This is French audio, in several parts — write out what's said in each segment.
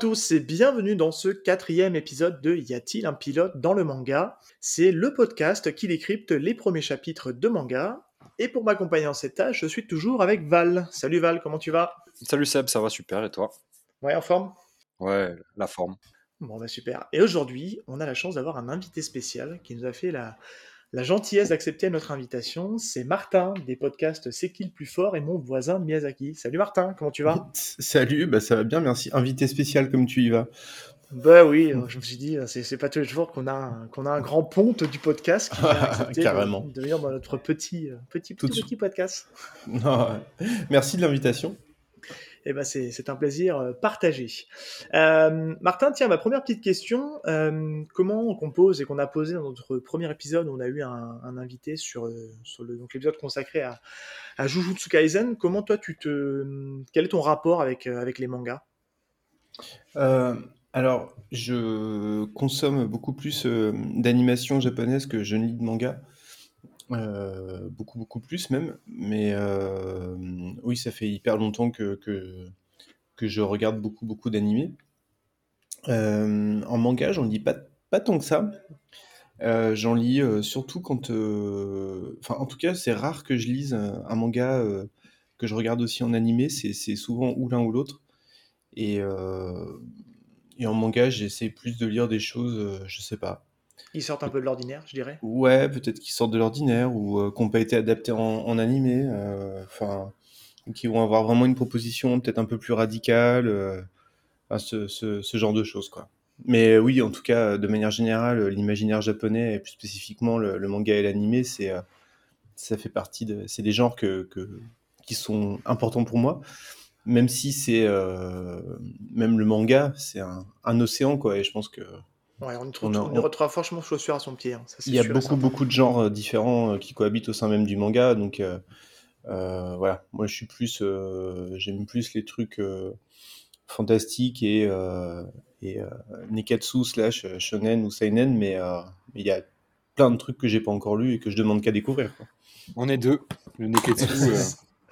Tous et bienvenue dans ce quatrième épisode de Y a-t-il un pilote dans le manga? C'est le podcast qui décrypte les premiers chapitres de manga. Et pour m'accompagner en cette tâche, je suis toujours avec Val. Salut Val, comment tu vas? Salut Seb, ça va super et toi? Ouais, en forme? Ouais, la forme. Bon, bah super. Et aujourd'hui, on a la chance d'avoir un invité spécial qui nous a fait la, la gentillesse d'accepter notre invitation. C'est Martin des podcasts C'est qui le plus fort et mon voisin Miyazaki. Salut Martin, comment tu vas? Salut, bah ça va bien, merci. Invité spécial comme tu y vas? Bah oui, je me suis dit, c'est c'est pas tous les jours qu'on a, un- qu'on a un grand ponte du podcast qui a accepté Carrément. de, de venir dans notre petit, euh, petit, petit, de petit podcast. Non, merci de l'invitation. Eh ben c'est un plaisir euh, partagé. Euh, Martin, tiens, ma première petite question, euh, comment on compose et qu'on a posé dans notre premier épisode, on a eu un, invité sur, le donc l'épisode consacré à, Jujutsu Kaisen. Comment toi tu te, quel est ton rapport avec les mangas? Alors, je consomme beaucoup plus d'animation japonaise que je ne lis de manga. Euh, beaucoup, beaucoup plus même. Mais euh, oui, ça fait hyper longtemps que, que, je regarde beaucoup, beaucoup d'animés. Euh, en manga, j'en lis pas, pas tant que ça. J'en lis surtout quand... Enfin, en tout cas, c'est rare que je lise un, manga que je regarde aussi en animé. C'est souvent ou l'un ou l'autre. Et, et en manga, j'essaie plus de lire des choses, je sais pas. Ils sortent un peu de l'ordinaire, je dirais. Ouais, peut-être qui sortent de l'ordinaire ou euh, qui n'ont pas été adaptés en, en animé. euh, Enfin, qui vont avoir vraiment une proposition peut-être un peu plus radicale. euh, ce, ce- ce genre de choses, quoi. Mais oui, en tout cas, de manière générale, l'imaginaire japonais, et plus spécifiquement le, manga et l'animé, c'est, euh, ça fait partie de, c'est des genres que, que- qui sont importants pour moi. Même si c'est, même le manga, c'est un, un océan, quoi. Et je pense que Ouais, on y On trouve, a- on y on- retrouvera franchement chaussure à son pied. hein, ça, il y a beaucoup, beaucoup de genres euh, différents euh, qui cohabitent au sein même du manga. Donc, euh, euh, voilà. Moi, je suis plus, euh, j'aime plus les trucs euh, fantastiques et, euh, et euh, neketsu slash shonen ou seinen, mais euh, il y a plein de trucs que j'ai pas encore lus et que je demande qu'à découvrir. quoi. On est deux. Le Neketsu, euh,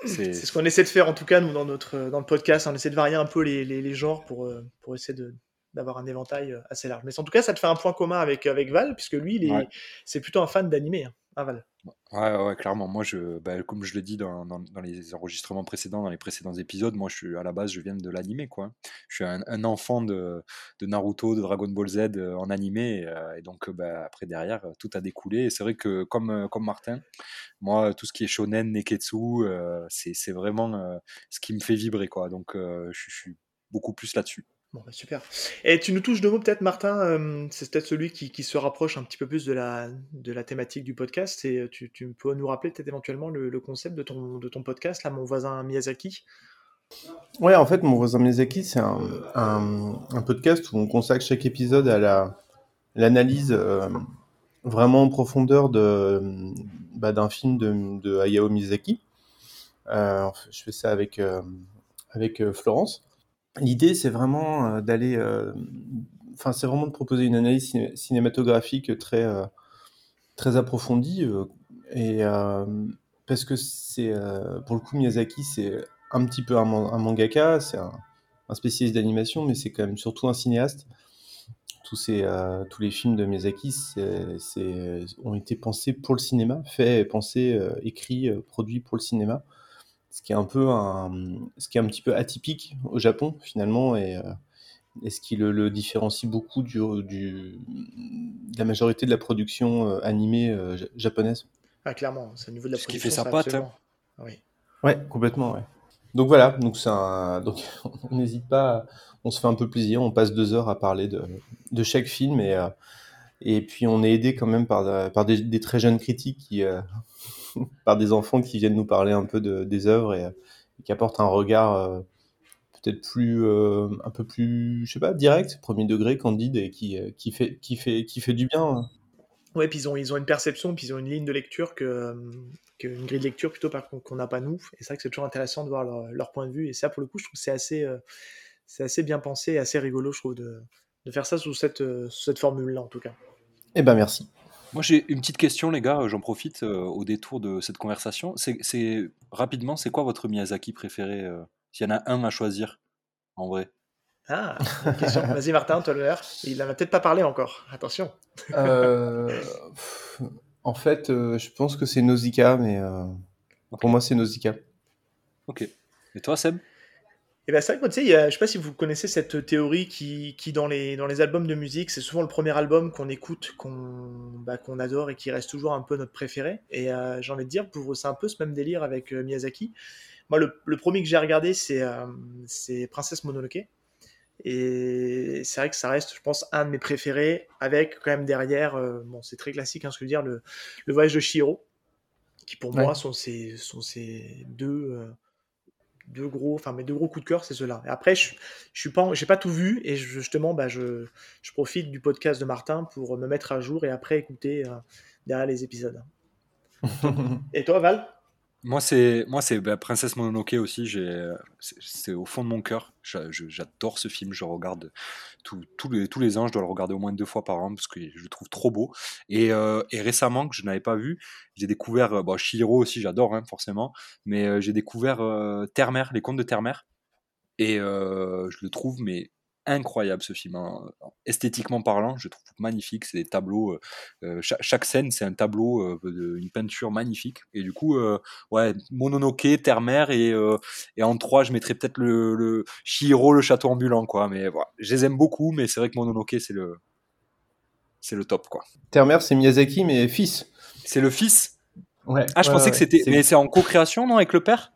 c'est C'est ce qu'on essaie de faire en tout cas nous dans notre dans le podcast. On essaie de varier un peu les, les, les genres pour pour essayer de d'avoir un éventail euh, assez large. Mais en tout cas, ça te fait un point commun avec avec Val puisque lui, Ouais. c'est plutôt un fan d'animé. Hein, hein, Val. Ouais, ouais, clairement. Moi, je, bah, comme je le dis dans, dans- dans les enregistrements précédents, dans les précédents épisodes, moi, je suis à la base, je viens de l'animé, quoi. Je suis un, un enfant de, de Naruto, de Dragon Ball Z euh, en animé, et, euh, et donc, euh, bah, après, derrière, euh, tout a découlé. Et c'est vrai que, comme, euh, comme Martin, moi, tout ce qui est shonen, neketsu, euh, c'est, vraiment euh, ce qui me fait vibrer, quoi. Donc, euh, je suis beaucoup plus là-dessus. Bon, bah, super. Et tu nous touches deux mots peut-être, Martin. euh, c'est peut-être celui qui, qui se rapproche un petit peu plus de la, de la thématique du podcast. Et euh, tu, tu peux nous rappeler peut-être éventuellement le, concept de ton, de ton podcast, là, mon voisin Miyazaki? Ouais, en fait, mon voisin Miyazaki, c'est un, un, podcast où on consacre chaque épisode à la l'analyse euh, vraiment en profondeur de bah, d'un film de, de Hayao Miyazaki. Je fais ça avec avec Florence. L'idée, c'est vraiment euh, d'aller, euh, enfin, c'est vraiment de proposer une analyse ciné- cinématographique très euh, très approfondie et parce que c'est pour le coup Miyazaki, c'est un petit peu un, man- un mangaka, c'est un, spécialiste d'animation, mais c'est quand même surtout un cinéaste. Tous, ces, tous les films de Miyazaki c'est- ont été pensés pour le cinéma, faits, pensés, écrits, produits pour le cinéma. Ce qui est un peu un, ce qui est un petit peu atypique au Japon finalement et, euh, et ce qui le, le différencie beaucoup du, du- de la majorité de la production euh, animée euh, ja- japonaise. Ah, clairement, c'est au niveau de la Ce qui production. fait sa patte, absolument. Oui. Ouais, complètement, ouais. Donc voilà, donc c'est un, donc on n'hésite pas, on se fait un peu plaisir, on passe deux heures à parler de, de chaque film et, euh, et puis on est aidé quand même par, par des, des très jeunes critiques qui, euh, par des enfants qui viennent nous parler un peu de, des œuvres et, qui apportent un regard euh, peut-être plus, euh, un peu plus, je sais pas, direct, premier degré, candide et qui, euh, qui fait, qui fait, qui fait du bien. hein. Ouais, puis ils ont, ils ont une perception, puis ils ont une ligne de lecture que, que une grille de lecture plutôt par contre qu'on n'a pas nous. Et c'est vrai que c'est toujours intéressant de voir leur, leur point de vue. Et ça, pour le coup, je trouve que c'est assez, euh, c'est assez bien pensé, et assez rigolo, je trouve, de, de faire ça sous cette, euh, sous cette formule-là, en tout cas. Eh ben merci. Moi, j'ai une petite question, les gars. J'en profite euh, au détour de cette conversation. C'est, rapidement, c'est quoi votre Miyazaki préféré euh, S'il y en a un à choisir, en vrai? Ah, question. Vas-y, Martin, toi l'honneur. Il n'en a peut-être pas parlé encore. Attention. Euh, en fait, euh, je pense que c'est Nausicaa, mais euh, pour moi, c'est Nausicaa. Ok. Et toi, Seb? Et bien, c'est vrai que, tu sais, je sais pas si vous connaissez cette théorie qui, qui dans, les, dans les albums de musique, c'est souvent le premier album qu'on écoute, qu'on bah, qu'on adore et qui reste toujours un peu notre préféré. Et j'ai envie de dire, c'est un peu ce même délire avec Miyazaki. Moi, le, le premier que j'ai regardé, c'est c'est Princesse Mononoke. Et c'est vrai que ça reste, je pense, un de mes préférés, avec quand même derrière, euh, bon, c'est très classique, hein, ce que je veux dire, le, le voyage de Shiro, qui pour moi sont ces, sont ces deux, euh, deux gros, enfin mes deux gros coups de cœur, c'est ceux-là. Après, je, je suis pas, j'ai pas tout vu, et justement, bah, je, je, profite du podcast de Martin pour me mettre à jour et après écouter euh, derrière les épisodes. et toi, Val? Moi, c'est moi c'est bah, Princesse Mononoke aussi. J'ai c'est au fond de mon cœur. J'adore ce film. Je regarde tous les tous les ans. Je dois le regarder au moins deux fois par an parce que je le trouve trop beau. Et, euh, et récemment que je n'avais pas vu, j'ai découvert bon, Shihiro aussi. J'adore hein, forcément, mais euh, j'ai découvert euh, les contes de Terre-Mer. Et je le trouve mais incroyable ce film. Hein. Esthétiquement parlant, je trouve magnifique. C'est des tableaux. Euh, euh, chaque, scène, c'est un tableau, euh, une peinture magnifique. Et du coup, ouais, Mononoke, Terre-Mer et, et en trois, je mettrais peut-être le, le Shihiro, le château ambulant, quoi. Mais voilà, je les aime beaucoup, mais c'est vrai que Mononoke, c'est le, c'est le top, quoi. Terre-Mer, c'est Miyazaki, mais fils. C'est le fils? Ouais. Ah, je pensais que c'était. Mais c'est en co-création, non, avec le père?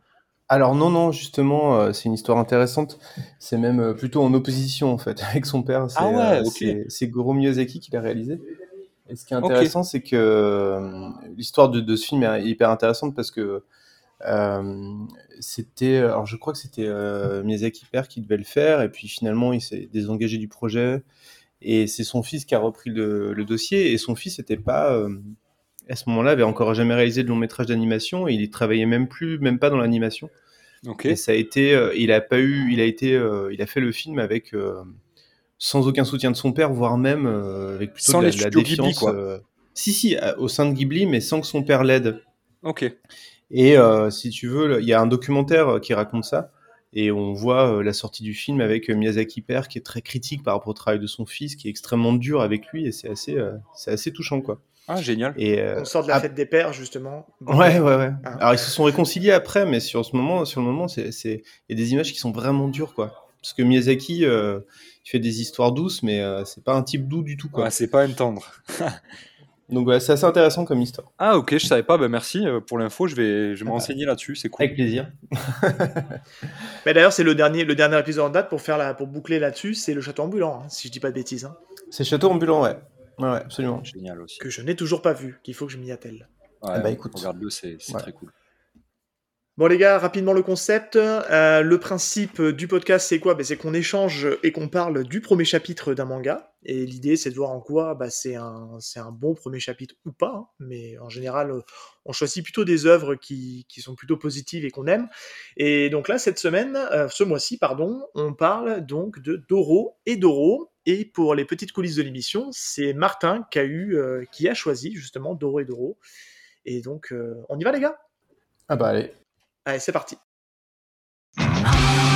Alors non, non, justement, euh, c'est une histoire intéressante. C'est même euh, plutôt en opposition en fait avec son père. Ah ouais, euh, c'est Goro Miyazaki qui l'a réalisé. Et ce qui est intéressant, c'est que l'histoire de, ce film est hyper intéressante parce que c'était, alors je crois que c'était Miyazaki père qui devait le faire et puis finalement il s'est désengagé du projet et c'est son fils qui a repris le, le dossier et son fils n'était pas à ce moment-là, avait encore jamais réalisé de long métrage d'animation et il travaillait même plus, même pas dans l'animation. Et ça a été, euh, il a pas eu, il a été, euh, il a fait le film avec euh, sans aucun soutien de son père, voire même avec plutôt sans de la, la défiance. quoi. si si, au sein de Ghibli, mais sans que son père l'aide. Ok. Et si tu veux, il y a un documentaire qui raconte ça. Et on voit la sortie du film avec Miyazaki père qui est très critique par rapport au travail de son fils, qui est extrêmement dur avec lui, et c'est assez, c'est assez touchant quoi. Ah, génial. Et, euh, On sort de la fête des pères, justement. Ouais, ouais, ouais. Ah. Alors, ils se sont réconciliés après, mais sur, ce moment, sur le moment, c'est, il y a des images qui sont vraiment dures, quoi. Parce que Miyazaki, euh, il fait des histoires douces, mais euh, c'est pas un type doux du tout, quoi. Ouais, c'est pas un tendre. Donc, ouais, c'est assez intéressant comme histoire. Ah, ok, je savais pas. Bah, merci pour l'info. Je vais, je vais me renseigner là-dessus. C'est cool. Avec plaisir. mais d'ailleurs, c'est le dernier, le dernier épisode en date pour, faire la, pour boucler là-dessus. C'est le château ambulant, hein, si je dis pas de bêtises. Hein. C'est château ambulant, ouais. Ouais, absolument. Génial aussi. Que je n'ai toujours pas vu, qu'il faut que je m'y attelle. Ouais, bah écoute. Regarde-le, c'est très cool. Bon les gars, rapidement le concept. Euh, le principe du podcast c'est quoi? Ben, C'est qu'on échange et qu'on parle du premier chapitre d'un manga. Et l'idée c'est de voir en quoi ben, c'est un, un, bon premier chapitre ou pas. Hein. Mais en général, on choisit plutôt des œuvres qui, qui sont plutôt positives et qu'on aime. Et donc là, cette semaine, euh, ce mois-ci, pardon, on parle donc de Doro et Doro. Et pour les petites coulisses de l'émission, c'est Martin qui a, eu, euh, qui a choisi justement Doro et Doro. Et donc, on y va les gars? Ah bah allez. Allez, c'est parti.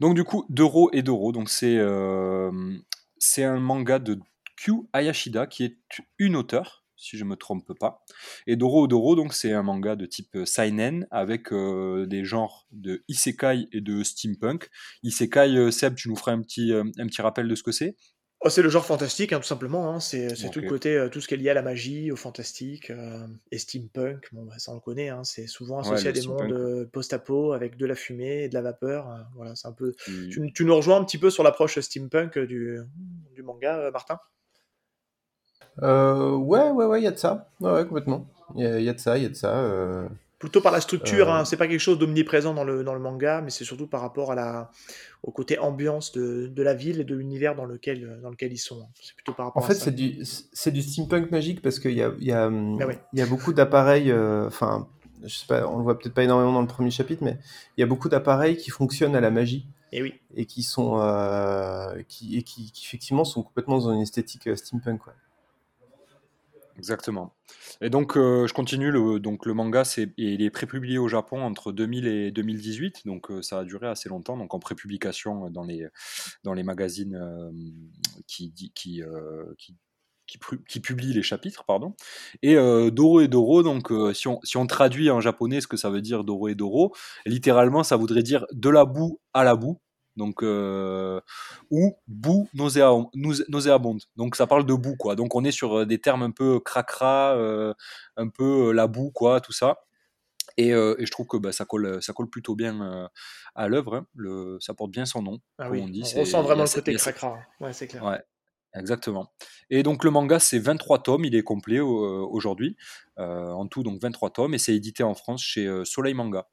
Donc du coup, Doro et Doro, donc c'est euh, un manga de Q Ayashida qui est une auteure, si je me trompe pas. Et Doro Doro, donc c'est un manga de type seinen avec euh, des genres de isekai et de steampunk. Isekai, euh, Seb, tu nous feras un petit rappel de ce que c'est? Oh, c'est le genre fantastique, hein, tout simplement. Hein. C'est tout le côté, euh, tout ce qui est lié à la magie, au fantastique euh, et steampunk. Bon, bah, ça on le connaît. Hein. C'est souvent associé à des mondes euh, post-apo avec de la fumée et de la vapeur. voilà, c'est un peu. Mmh. Tu, nous rejoins un petit peu sur l'approche steampunk du, du manga, Martin? Ouais, ouais, ouais, il y a de ça. Ouais, complètement. Il y, a de ça, il y a de ça. Plutôt par la structure, hein, c'est pas quelque chose d'omniprésent dans le, dans le manga, mais c'est surtout par rapport à la, au côté ambiance de, de la ville et de l'univers dans lequel, dans lequel ils sont. Hein. C'est plutôt par rapport en fait, c'est du, c'est du steampunk magique parce qu'il y a, y, a, Ah y a beaucoup d'appareils, enfin, je sais pas, on le voit peut-être pas énormément dans le premier chapitre, mais il y a beaucoup d'appareils qui fonctionnent à la magie. Et oui. Et qui sont, euh, qui, et qui, qui, effectivement sont complètement dans une esthétique steampunk. Quoi. Exactement. Et donc, euh, je continue. Le, donc, le manga, il est prépublié au Japon entre 2000 et 2018. Donc, euh, ça a duré assez longtemps. Donc, en prépublication dans les, dans les magazines euh, qui, qui, qui, publient les chapitres. Pardon. Et Doro et Doro, donc, si, on, si on traduit en japonais ce que ça veut dire Doro et Doro, littéralement, ça voudrait dire de la boue à la boue donc euh, ou boue nauséabonde. Donc ça parle de boue quoi. Donc on est sur euh, des termes un peu cracra, euh, un peu euh, la boue quoi, tout ça. Et, euh, et je trouve que bah, ça colle, ça colle plutôt bien euh, à l'œuvre. Hein. Le, ça porte bien son nom. Ah oui. on, dit, on ressent vraiment le côté cracra. Ouais, c'est clair. Ouais. Exactement. Et donc le manga, c'est 23 tomes, il est complet aujourd'hui. en tout, donc 23 tomes, et c'est édité en France chez Soleil Manga.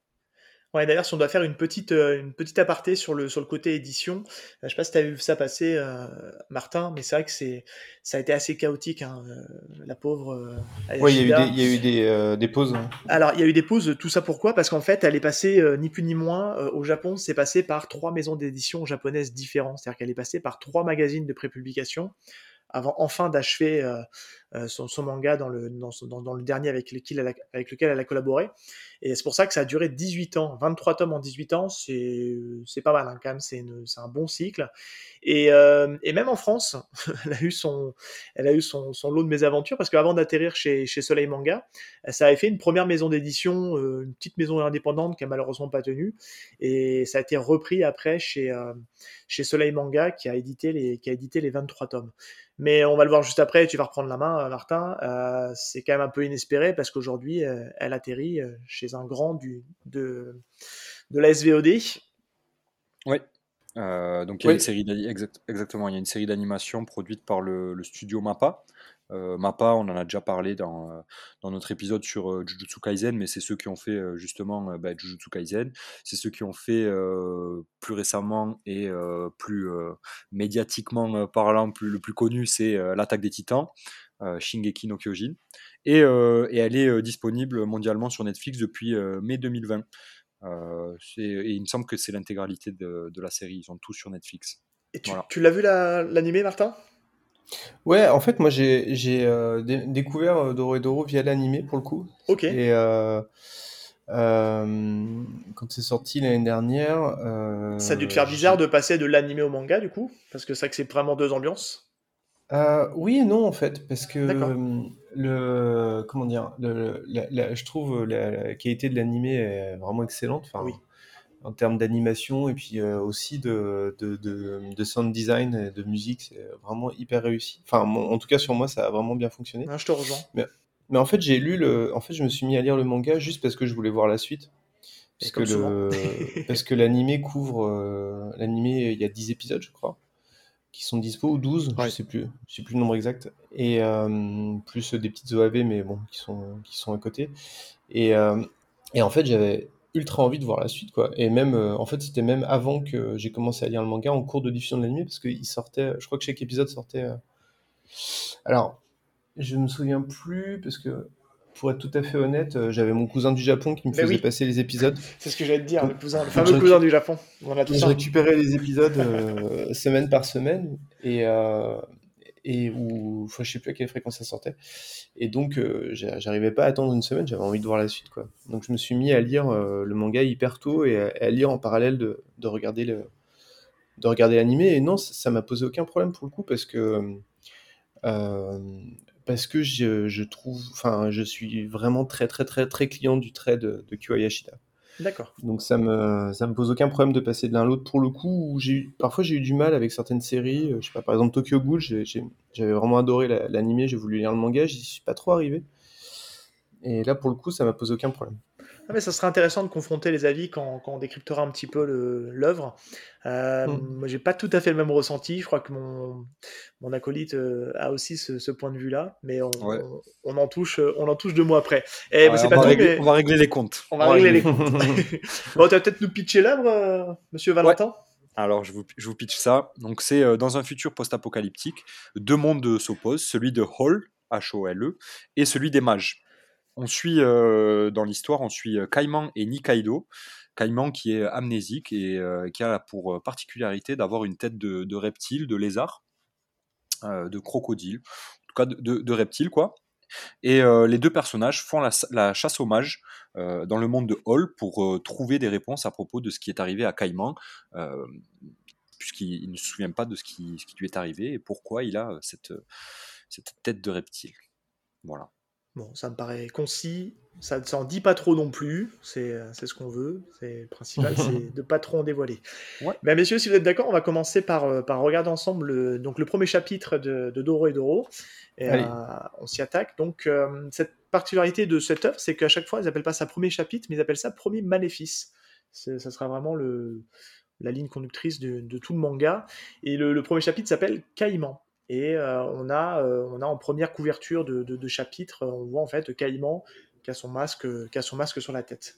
Ouais, d'ailleurs, si on doit faire une petite, euh, une petite aparté sur le, sur le côté édition, euh, je sais pas si tu as vu ça passer, euh, Martin, mais c'est vrai que c'est, ça a été assez chaotique, hein, la pauvre. Oui, il y a eu des, il y a eu des, euh, des pauses. Hein. Alors, il y a eu des pauses, tout ça pourquoi? Parce qu'en fait, elle est passée, ni plus ni moins, au Japon, c'est passé par trois maisons d'édition japonaises différentes, c'est-à-dire qu'elle est passée par trois magazines de prépublication avant enfin d'achever son, son, manga dans le, dans, le dernier avec lequel, elle a, avec lequel elle a collaboré. Et c'est pour ça que ça a duré 18 ans. 23 tomes en 18 ans, c'est pas mal hein, quand même, c'est un bon cycle. Et, euh, et, même en France, elle a eu son, elle a eu son, son lot de mésaventures parce qu'avant d'atterrir chez, chez Soleil Manga, ça avait fait une première maison d'édition, euh, une petite maison indépendante qui a malheureusement pas tenu. Et ça a été repris après chez, euh, chez Soleil Manga qui a édité les, qui a édité les 23 tomes. Mais on va le voir juste après, tu vas reprendre la main, Martin. Euh, c'est quand même un peu inespéré parce qu'aujourd'hui, euh, elle atterrit chez un grand du, de, de la SVOD. Oui. Euh, donc il y a oui. une série exact, exactement, il y a une série d'animations produite par le, le studio Mappa. Euh, Mappa, on en a déjà parlé dans, euh, dans notre épisode sur euh, Jujutsu Kaisen, mais c'est ceux qui ont fait euh, justement bah, Jujutsu Kaisen. C'est ceux qui ont fait plus récemment et plus médiatiquement parlant, plus, le plus connu, c'est l'attaque des Titans, Shingeki no Kyojin. Et, et elle est disponible mondialement sur Netflix depuis mai 2020. Euh, et il me semble que c'est l'intégralité de, de, la série. Ils sont tous sur Netflix. Et tu, voilà. tu l'as vu l'animé, la, Martin? Ouais, en fait, moi j'ai euh, dé découvert Doro et Doro via l'animé pour le coup. Ok. Et euh, euh, quand c'est sorti l'année dernière. euh, Ça a dû te faire bizarre de passer de l'animé au manga du coup? Parce que c'est vrai que c'est vraiment deux ambiances. Euh, oui et non en fait parce que le comment dire le, la, la, je trouve la, la qualité de l'animé est vraiment excellente enfin oui. en termes d'animation et puis euh, aussi de, de, de, de, sound design et de musique c'est vraiment hyper réussi. Enfin mon, en tout cas sur moi ça a vraiment bien fonctionné. Ah, je te rejoins. Mais, mais en fait j'ai lu le en fait je me suis mis à lire le manga juste parce que je voulais voir la suite. Parce que le parce que l'animé couvre euh, l'animé il y a 10 épisodes je crois qui sont dispo ou 12, ouais. je sais plus, je sais plus le nombre exact, et euh, plus des petites OAV mais bon qui sont qui sont à côté. Et, euh, et en fait j'avais ultra envie de voir la suite quoi. Et même euh, en fait c'était même avant que j'ai commencé à lire le manga en cours de diffusion de l'anime parce qu'il sortait, je crois que chaque épisode sortait. Alors je me souviens plus parce que pour être tout à fait honnête, euh, j'avais mon cousin du Japon qui me faisait oui. passer les épisodes. C'est ce que j'allais te dire, le, cousin, le fameux cousin du Japon. Voilà, je récupérais les épisodes euh, semaine par semaine et, euh, et où, je sais plus à quelle fréquence ça sortait. Et donc, euh, j'arrivais pas à attendre une semaine, j'avais envie de voir la suite, quoi. Donc, je me suis mis à lire euh, le manga hyper tôt et à, à, lire en parallèle de, de regarder le, de regarder l'animé. Et non, ça m'a posé aucun problème pour le coup parce que parce que je, je, trouve, enfin, je suis vraiment très, très, très, très client du trait de, de Kyo Yashida. D'accord. Donc ça me, ça me pose aucun problème de passer de l'un à l'autre. Pour le coup, j'ai parfois j'ai eu du mal avec certaines séries. Je sais pas, par exemple Tokyo Ghoul, j'avais vraiment adoré l'animé, j'ai voulu lire le manga, j'y suis pas trop arrivé. Et là, pour le coup, ça m'a posé aucun problème. Ah, mais ça serait intéressant de confronter les avis quand, quand on décryptera un petit peu l'œuvre. Euh, Mm. Moi, j'ai pas tout à fait le même ressenti. Je crois que mon, mon acolyte euh, a aussi ce, ce point de vue-là, mais on, Ouais. on, on en touche, euh, on en touche deux mots après. Et Ouais, c'est on, pas va tout, régler, mais on va régler les comptes. on va régler les comptes. bon, tu vas peut-être nous pitcher l'œuvre, euh, Monsieur Valentin? Alors, je vous, je vous pitch ça. Donc, c'est euh, dans un futur post-apocalyptique, deux mondes s'opposent, celui de Hall, H-O-L-E, et celui des mages. On suit, euh, dans l'histoire, on suit euh, Caïman et Nikaido. Caïman qui est amnésique et euh, qui a pour euh, particularité d'avoir une tête de, reptile, de lézard, euh, de crocodile, en tout cas de, reptile, quoi. Et euh, les deux personnages font la, chasse aux mages euh, dans le monde de Hall pour euh, trouver des réponses à propos de ce qui est arrivé à Caïman, euh, puisqu'il il ne se souvient pas de ce qui, lui est arrivé et pourquoi il a euh, cette, cette tête de reptile. Voilà. Bon, ça me paraît concis, ça ne s'en dit pas trop non plus, c'est euh, ce qu'on veut, c'est le principal, c'est de pas trop en dévoiler. Ouais. Ben, messieurs, si vous êtes d'accord, on va commencer par, euh, par regarder ensemble le, donc, le premier chapitre de, de Doro et Doro, et euh, on s'y attaque. Donc, euh, cette particularité de cette œuvre, c'est qu'à chaque fois, ils appellent pas ça premier chapitre, mais ils appellent ça premier maléfice. Ça sera vraiment le, la ligne conductrice de, de tout le manga. Et le, le premier chapitre s'appelle Caïman. Et euh, on, a, euh, on a en première couverture de, de, chapitre, euh, on voit en fait Caïman qui a son masque, qui a son masque sur la tête.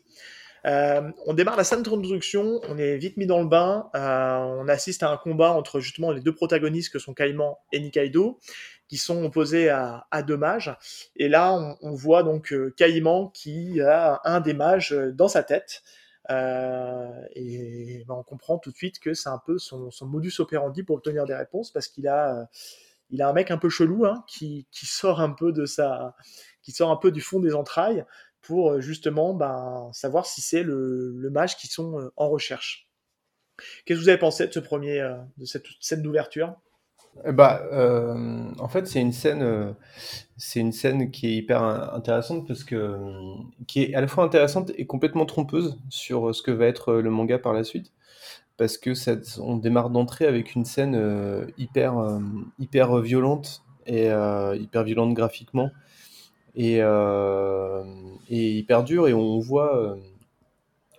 On démarre la scène d'introduction, on est vite mis dans le bain, on assiste à un combat entre justement les deux protagonistes que sont Caïman et Nikaido, qui sont opposés à, deux mages. Et là, on, voit donc Caïman qui a un des mages dans sa tête. Euh, et ben, on comprend tout de suite que c'est un peu son, modus operandi pour obtenir des réponses parce qu'il a, euh, il a un mec un peu chelou hein, qui, sort un peu de sa, qui sort un peu du fond des entrailles pour euh, justement ben, savoir si c'est le, mage qui sont en recherche. Qu'est-ce que vous avez pensé de ce premier, de cette scène d'ouverture Bah, euh, en fait, c'est une scène, euh, c'est une scène qui est hyper in- intéressante parce que, euh, qui est à la fois intéressante et complètement trompeuse sur ce que va être le manga par la suite. Parce que on démarre d'entrée avec une scène hyper, hyper violente et hyper violente graphiquement et, et hyper dure et on voit,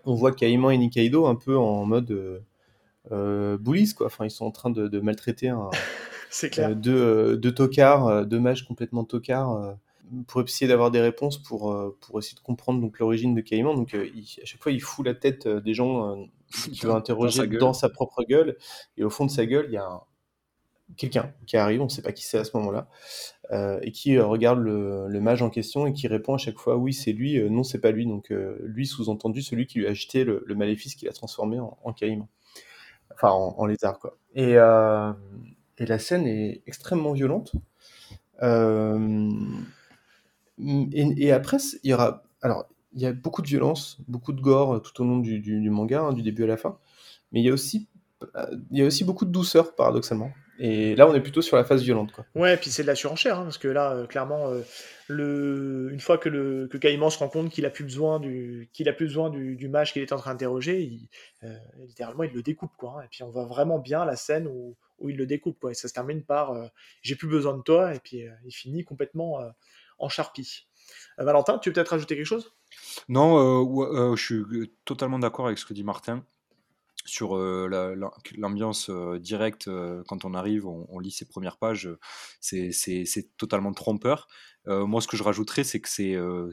on voit Caïman et Nikaido un peu en mode euh, bullies quoi. Enfin, ils sont en train de, de maltraiter un, C'est clair. euh, deux, euh, deux tocards, euh, deux mages complètement tocards, pour essayer d'avoir des réponses pour, pour essayer de comprendre donc l'origine de Caïman. Donc euh, il- à chaque fois, il fout la tête des gens euh, qu'il veut interroger dans dans sa propre gueule. Et au fond de sa gueule, il y a un- quelqu'un qui arrive, on ne sait pas qui c'est à ce moment-là, euh, et qui regarde le, le mage en question et qui répond à chaque fois oui, c'est lui, non, c'est pas lui. Donc lui, sous-entendu, celui qui lui a jeté le, le maléfice qu'il a transformé en, en Caïman. Enfin, en, lézard, quoi. Et, euh, et la scène est extrêmement violente. Euh, et, et après, il y aura. Alors, il y a beaucoup de violence, beaucoup de gore tout au long du, du- du manga, hein, du début à la fin. Mais il y a aussi, euh, il y a aussi beaucoup de douceur, paradoxalement. Et là, on est plutôt sur la phase violente, quoi. Ouais, et puis c'est de la surenchère, hein, parce que là, euh, clairement, euh, le... une fois que, le... que Caïman se rend compte qu'il a plus besoin du, qu'il a plus besoin du, du mage qu'il est en train d'interroger, il... euh, littéralement, il le découpe, quoi. hein. Et puis on voit vraiment bien la scène où, où il le découpe, quoi. Et ça se termine par euh, j'ai plus besoin de toi, et puis euh, il finit complètement euh, en charpie. Euh, Valentin, tu veux peut-être rajouter quelque chose? Non, euh, euh, je suis totalement d'accord avec ce que dit Martin sur euh, la- la- l'ambiance euh, directe euh, quand on arrive, on, on lit ses premières pages, c'est totalement trompeur. Euh, moi, ce que je rajouterais, c'est que c'est euh,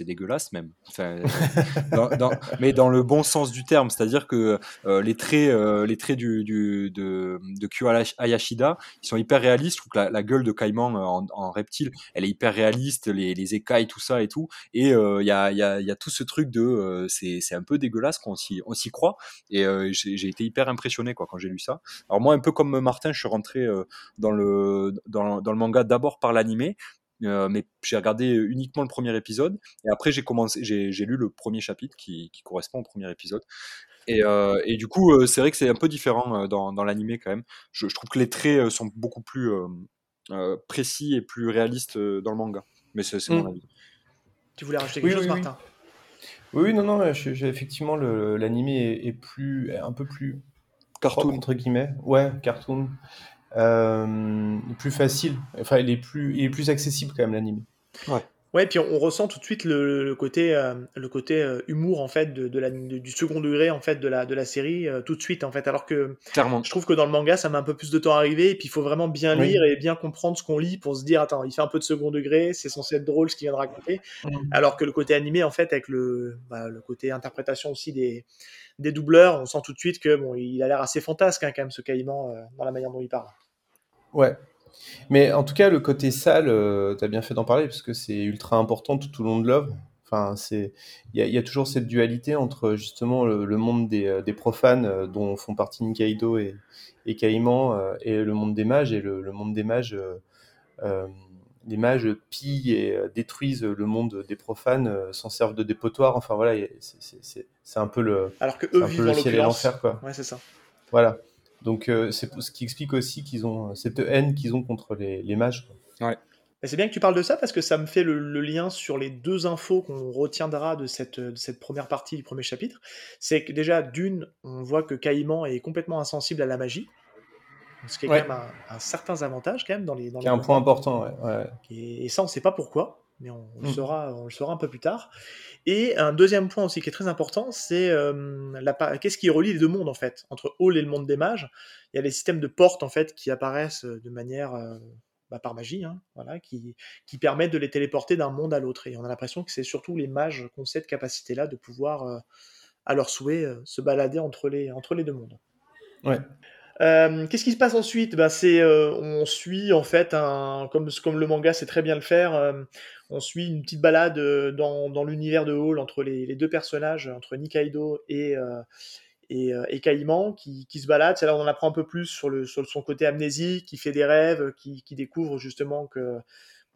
dégueulasse même. Enfin, dans- dans- mais dans le bon sens du terme, c'est-à-dire que euh, les traits, euh, les traits du, du- de, de Kyo Ayashida, ils sont hyper réalistes. Je trouve que la, la gueule de Caïman euh, en, en reptile, elle est hyper réaliste, les, les écailles, tout ça et tout. Et euh, il y, a, il y, a, y a tout ce truc de, euh, c'est c'est un peu dégueulasse qu'on s'y on s'y croit. Et euh, j'ai j'ai été hyper impressionné quoi quand j'ai lu ça. Alors moi, un peu comme Martin, je suis rentré euh, dans le dans, dans le manga d'abord par l'animé. Euh, mais j'ai regardé uniquement le premier épisode et après j'ai commencé j'ai lu le premier chapitre qui, qui correspond au premier épisode. Et, euh, et du coup euh, c'est vrai que c'est un peu différent euh, dans, dans l'animé quand même. Je, je trouve que les traits euh, sont beaucoup plus euh, euh, précis et plus réalistes euh, dans le manga. Mais c'est c'est mon avis. Tu voulais rajouter Oui, quelque chose, oui. Martin? Oui, oui, non, non, je- je- effectivement, l'animé est, est plus, est un peu plus propre, cartoon entre guillemets. Ouais, cartoon. Euh, plus facile. Enfin, il est plus, il est plus accessible quand même, l'animé. Ouais. Ouais, puis on, ressent tout de suite le, côté, le côté euh, euh, humour en fait de, la, du second degré en fait de la, de la série euh, tout de suite en fait. Alors que Clairement. je trouve que dans le manga ça met un peu plus de temps à arriver et puis il faut vraiment bien lire et bien comprendre ce qu'on lit pour se dire attends il fait un peu de second degré, c'est censé être drôle ce qu'il vient de raconter. Mmh. Alors que le côté animé en fait avec le, bah, le côté interprétation aussi des, des doubleurs, on sent tout de suite que bon il a l'air assez fantasque hein, quand même ce caïman dans la manière dont il parle. Ouais, mais en tout cas, le côté sale, euh, tu as bien fait d'en parler parce que c'est ultra important tout au long de l'œuvre. Enfin, c'est il y, a toujours cette dualité entre justement le, monde des, euh, des profanes euh, dont font partie Nikaido et, et Caïman et le monde des mages et le, monde des mages. les mages pillent et détruisent le monde des profanes, s'en servent de dépotoir. Enfin voilà, c'est un peu le, Alors que eux vivent le ciel et l'enfer quoi. Ouais, c'est ça. Voilà. Donc euh, c'est ce qui explique aussi qu'ils ont cette haine qu'ils ont contre les, les mages. Ouais. C'est bien que tu parles de ça parce que ça me fait le, lien sur les deux infos qu'on retiendra de cette, de cette, première partie du premier chapitre. C'est que déjà, d'une, on voit que Caïman est complètement insensible à la magie. Ce qui est quand même un, certain avantage quand même dans les. Dans un point important, ouais. Et, ça, on ne sait pas pourquoi, mais on, le mm. saura, on le saura un peu plus tard. Et un deuxième point aussi qui est très important, c'est euh, qu'est-ce qui relie les deux mondes en fait, entre Hall et le monde des mages. Il y a les systèmes de portes en fait qui apparaissent euh, de manière euh, bah, par magie, hein, voilà, qui, qui, permettent de les téléporter d'un monde à l'autre. Et on a l'impression que c'est surtout les mages qui ont cette capacité-là de pouvoir, à leur souhait, se balader entre les, entre les deux mondes. Ouais. Qu'est-ce qui se passe ensuite? Bah, c'est on suit en fait un comme le manga sait très bien le faire on suit une petite balade euh, dans, l'univers de Hall entre les, deux personnages, entre Nikaido et, euh, et, euh, et Caïman, qui, se baladent. C'est là où on en apprend un peu plus sur, le, sur son côté amnésique, qui fait des rêves, qui, découvre justement que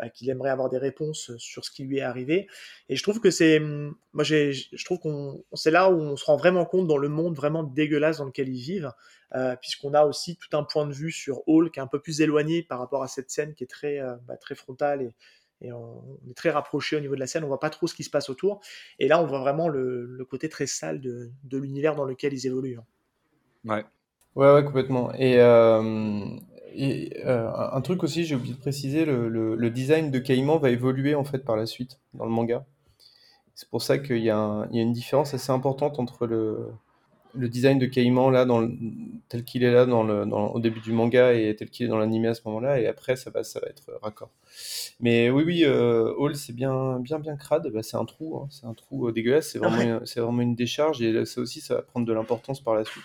bah, qu'il aimerait avoir des réponses sur ce qui lui est arrivé. Et je trouve que c'est, moi, je trouve qu'on, c'est là où on se rend vraiment compte dans le monde vraiment dégueulasse dans lequel ils vivent, puisqu'on a aussi tout un point de vue sur Hall qui est un peu plus éloigné par rapport à cette scène qui est très, bah, très frontale et, et on, est très rapproché au niveau de la scène, on voit pas trop ce qui se passe autour. Et là, on voit vraiment le, côté très sale de, l'univers dans lequel ils évoluent. Hein. Ouais. Ouais, ouais, complètement. Et, euh, et euh, un truc aussi, j'ai oublié de préciser, le, le, design de Caïman va évoluer en fait par la suite dans le manga. C'est pour ça qu'il y, y, a une différence assez importante entre le, le design de Caïman là, dans tel qu'il est là dans le, dans, au début du manga et tel qu'il est dans l'anime à ce moment-là, et après ça va, ça va être raccord. Mais oui, oui, euh, Hall c'est bien, bien, bien crade. Bah, c'est un trou, hein, c'est un trou euh, dégueulasse. C'est vraiment, c'est vraiment une décharge et ça aussi, ça va prendre de l'importance par la suite.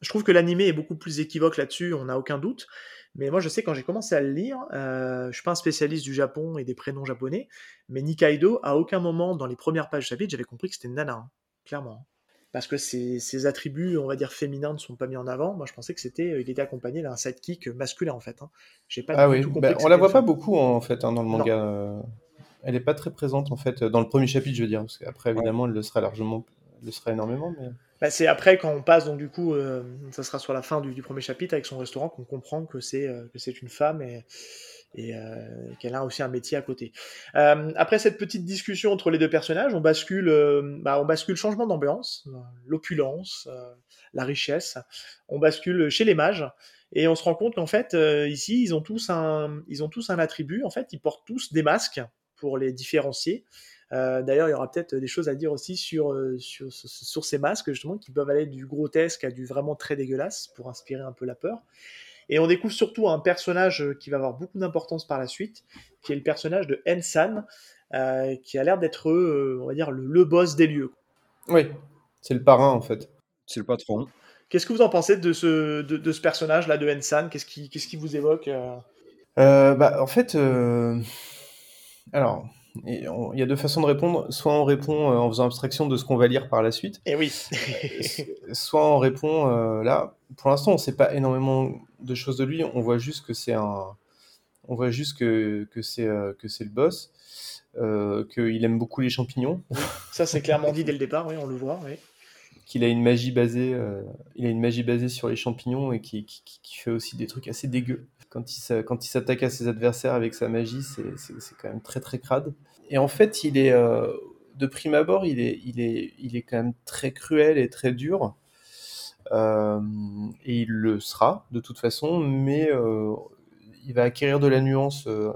Je trouve que l'animé est beaucoup plus équivoque là-dessus, on n'a aucun doute. Mais moi, je sais quand j'ai commencé à le lire, euh, je suis pas un spécialiste du Japon et des prénoms japonais, mais Nikaido, à aucun moment dans les premières pages du chapitre, j'avais compris que c'était une nana, hein, clairement parce que ses, attributs, on va dire féminins, ne sont pas mis en avant. Moi, je pensais que c'était, il était accompagné d'un sidekick masculin en fait. Hein. J'ai pas ah oui. tout ben, on la voit pas beaucoup en fait hein, dans le manga. Euh, elle n'est pas très présente en fait dans le premier chapitre, je veux dire, parce qu'après évidemment, elle le sera largement, elle le sera énormément, mais. Bah, c'est après quand on passe donc du coup, euh, ça sera sur la fin du, premier chapitre avec son restaurant qu'on comprend que c'est euh, une femme et euh, qu'elle a aussi un métier à côté. Après cette petite discussion entre les deux personnages, on bascule, bah, on bascule changement d'ambiance, l'opulence, la richesse. On bascule chez les mages et on se rend compte qu'en fait ici ils ont tous un, ils ont tous un attribut. En fait, ils portent tous des masques pour les différencier. D'ailleurs, il y aura peut-être des choses à dire aussi sur, sur, sur, ces masques, justement, qui peuvent aller du grotesque à du vraiment très dégueulasse pour inspirer un peu la peur. Et on découvre surtout un personnage qui va avoir beaucoup d'importance par la suite, qui est le personnage de Ensan, euh, qui a l'air d'être, euh, on va dire, le, boss des lieux. Oui, c'est le parrain en fait. C'est le patron. Qu'est-ce que vous en pensez de ce, de, ce personnage-là de Ensan? Qu'est-ce qui, qu'est-ce qui vous évoque euh? bah, En fait, alors, il y a deux façons de répondre. Soit on répond en faisant abstraction de ce qu'on va lire par la suite. Et eh oui. soit on répond là. Pour l'instant, on ne sait pas énormément de choses de lui. On voit juste que c'est un, on voit juste que, que c'est euh, que c'est le boss, euh, qu'il aime beaucoup les champignons. ça c'est clairement dit dès le départ, oui, on le voit. Oui. Qu'il a une magie basée, euh, il a une magie basée sur les champignons et qui, qui, qui, fait aussi des trucs assez dégueux. Quand il, quand il s'attaque à ses adversaires avec sa magie, c'est quand même très très crade. Et en fait, il est de prime abord, il est, il est, il est quand même très cruel et très dur. Euh, et il le sera de toute façon, mais euh, il va acquérir de la nuance euh,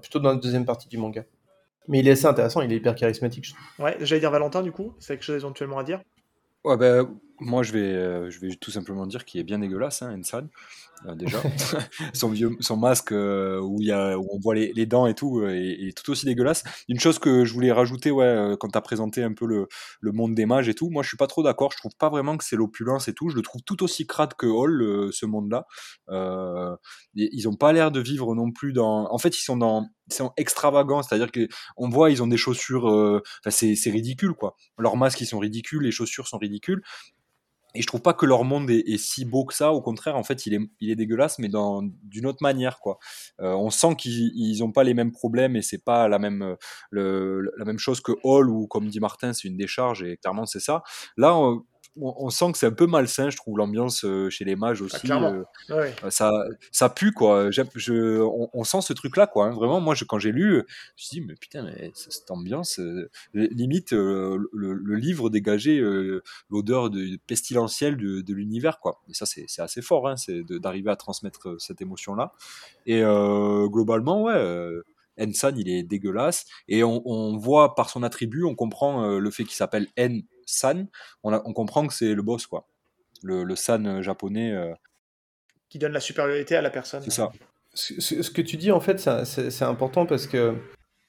plutôt dans la deuxième partie du manga. Mais il est assez intéressant, il est hyper charismatique. Je trouve. Ouais, j'allais dire Valentin du coup, c'est quelque chose éventuellement à dire? Ouais, ben, moi je vais, je vais tout simplement dire qu'il est bien dégueulasse, hein, Ensan. Euh, déjà. son, vieux, son masque euh, où, y a, où on voit les, les dents et tout euh, est, tout aussi dégueulasse. Une chose que je voulais rajouter, ouais, quand tu as présenté un peu le, le, monde des mages et tout, moi je suis pas trop d'accord. Je trouve pas vraiment que c'est l'opulence et tout. Je le trouve tout aussi crade que Hall, ce monde-là. Euh, ils ont pas l'air de vivre non plus dans. En fait, ils sont dans. Ils sont extravagants, c'est-à-dire que on voit, ils ont des chaussures. Enfin, c'est ridicule, quoi. Leurs masques, ils sont ridicules, les chaussures sont ridicules. Et je trouve pas que leur monde est, si beau que ça. Au contraire, en fait, il est, il est dégueulasse, mais dans d'une autre manière, quoi. Euh, on sent qu'ils ont pas les mêmes problèmes et c'est pas la même le, la même chose que Hall ou comme dit Martin, c'est une décharge et clairement c'est ça. Là, on, on, sent que c'est un peu malsain, je trouve, l'ambiance euh, chez les mages ah, aussi. Euh, euh, ça, ça pue, quoi. Je, on, sent ce truc-là, quoi. Hein. Vraiment, moi, je, quand j'ai lu, je me suis dit, mais putain, mais cette ambiance, limite, le, livre dégageait l'odeur de, pestilentielle de, l'univers, quoi. Et ça, c'est assez fort, hein, c'est d'arriver à transmettre cette émotion-là. Et globalement, ouais. Ensan, il est dégueulasse. Et on, on, voit par son attribut, on comprend le fait qu'il s'appelle En San, on, comprend que c'est le boss, quoi. Le, San euh, japonais. Euh. Qui donne la supériorité à la personne. C'est ça. Ce, que tu dis, en fait, c'est important parce que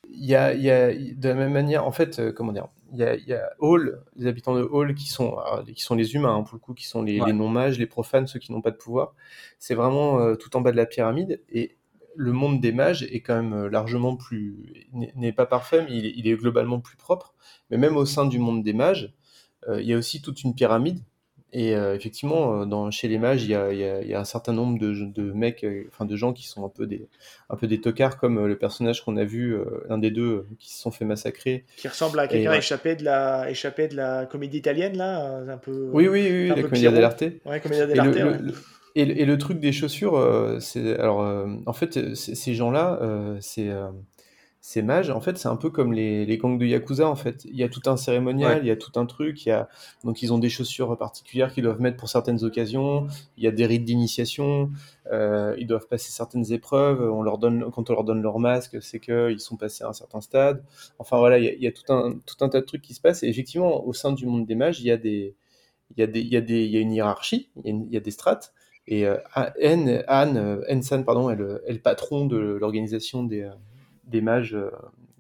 il y a, de la même manière, en fait, euh, comment dire, il y a, Hall, les habitants de Hall qui sont, qui sont les humains, hein, pour le coup, qui sont les, non-mages, les profanes, ceux qui n'ont pas de pouvoir. C'est vraiment tout en bas de la pyramide. Et le monde des mages est quand même largement plus, n'est pas parfait, mais il est, il est, globalement plus propre. Mais même au sein du monde des mages, il y a aussi toute une pyramide. Et euh, effectivement, euh, dans, chez les mages, il y a, y a, un certain nombre de, de mecs, enfin de gens qui sont un peu des, un peu des tocards, comme le personnage qu'on a vu, l'un des deux, qui se sont fait massacrer. Qui ressemble à quelqu'un échappé de la, échappé de la comédie italienne là, un peu. Oui, oui, oui, la comédie dell'arte. Ouais, comédie dell'arte. Et, et, et, le truc des chaussures, c'est alors en fait ces gens-là, c'est ces mages, en fait, c'est un peu comme les, les, gangs de Yakuza, en fait. Il y a tout un cérémonial, il y a tout un truc, il y a... donc ils ont des chaussures particulières qu'ils doivent mettre pour certaines occasions, il y a des rites d'initiation, euh, ils doivent passer certaines épreuves, on leur donne, quand on leur donne leur masque, c'est qu'ils sont passés à un certain stade. Enfin voilà, il y a, il y a tout, un, tout un tas de trucs qui se passent, et effectivement, au sein du monde des mages, il y a, des, il y a, des, il y a, des, il y a une hiérarchie, il y a, des strates, et euh, Anne, Anne, Anne pardon, est le, est le patron de l'organisation des des mages euh,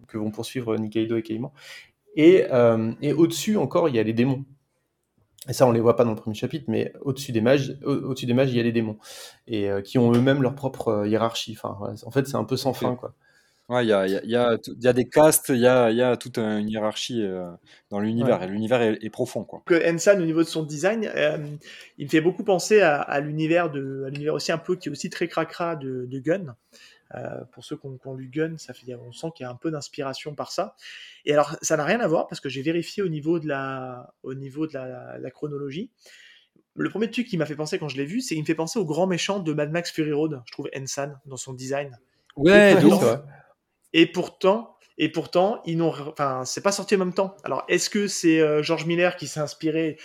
que vont poursuivre Nikaido et Kaiman. Et, euh, et au-dessus encore, il y a les démons. Et ça, on les voit pas dans le premier chapitre, mais au-dessus des mages, au-dessus des mages, il y a les démons et euh, qui ont eux-mêmes leur propre hiérarchie. Enfin, en fait, c'est un peu sans fin, quoi. Ouais, il y a, y, a, y, a, y a, des castes, il y a, y a toute une hiérarchie dans l'univers, et l'univers est, profond. Quoi. Que Ensan, au niveau de son design, il me fait beaucoup penser à, à l'univers de, à l'univers aussi un peu qui est aussi très cracra de, de Gun. Euh, pour ceux qui ont, lu Gun, ça fait, on sent qu'il y a un peu d'inspiration par ça. Et alors, ça n'a rien à voir parce que j'ai vérifié au niveau de la, au niveau de la, chronologie. Le premier truc qui m'a fait penser quand je l'ai vu, c'est qu'il me fait penser au grand méchant de Mad Max Fury Road, je trouve Ensan dans son design. Ouais, et pourtant, et pourtant, et pourtant, ils n'ont, enfin, c'est pas sorti en même temps. Alors, est-ce que c'est euh, George Miller qui s'est inspiré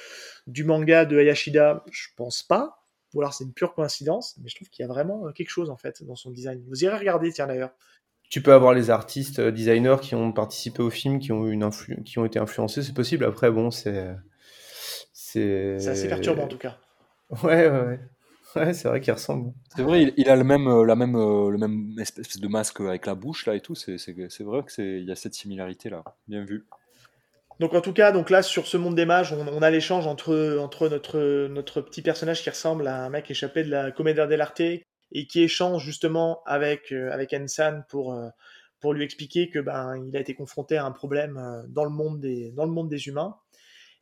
du manga de Hayashida? Je pense pas ou alors c'est une pure coïncidence, mais je trouve qu'il y a vraiment euh, quelque chose en fait dans son design. Vous irez regarder, tiens d'ailleurs. Tu peux avoir les artistes, euh, designers qui ont participé au film, qui ont, une qui ont été influencés, c'est possible. Après, bon, c'est. C'est assez perturbant en tout cas. Ouais, ouais, ouais. Ouais, c'est vrai qu'il ressemble. C'est vrai, il, a le même, euh, la même, le même espèce de masque avec la bouche là et tout. C'est vrai qu'il y a cette similarité là. Bien vu. Donc en tout cas, donc là sur ce monde des mages, on, a l'échange entre, entre notre, notre petit personnage qui ressemble à un mec échappé de la Commedia dell'arte et qui échange justement avec, euh, avec Ensan pour, euh, pour lui expliquer que ben il a été confronté à un problème euh, dans le monde des, dans le monde des humains.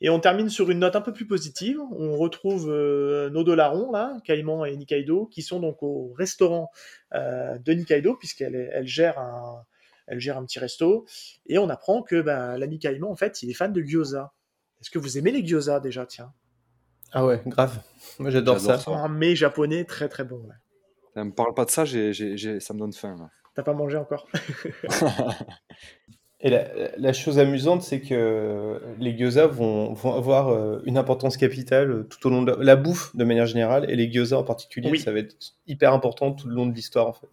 Et on termine sur une note un peu plus positive. On retrouve nos deux larrons, là, Caïman et Nikaido, qui sont donc au restaurant de Nikaido, puisqu'elle elle gère un, elle gère un petit resto, et on apprend que bah, l'ami Caïman, en fait, il est fan de gyoza. Est-ce que vous aimez les gyoza déjà, tiens Ah ouais, grave. Moi j'adore ça. Un mets japonais très très bon. Ouais. me parle pas de ça, ça me donne faim. T'as pas mangé encore? Et la, chose amusante, c'est que les gyoza vont, vont avoir euh, une importance capitale tout au long de la, bouffe de manière générale, et les gyoza en particulier, ça va être hyper important tout le long de l'histoire en fait.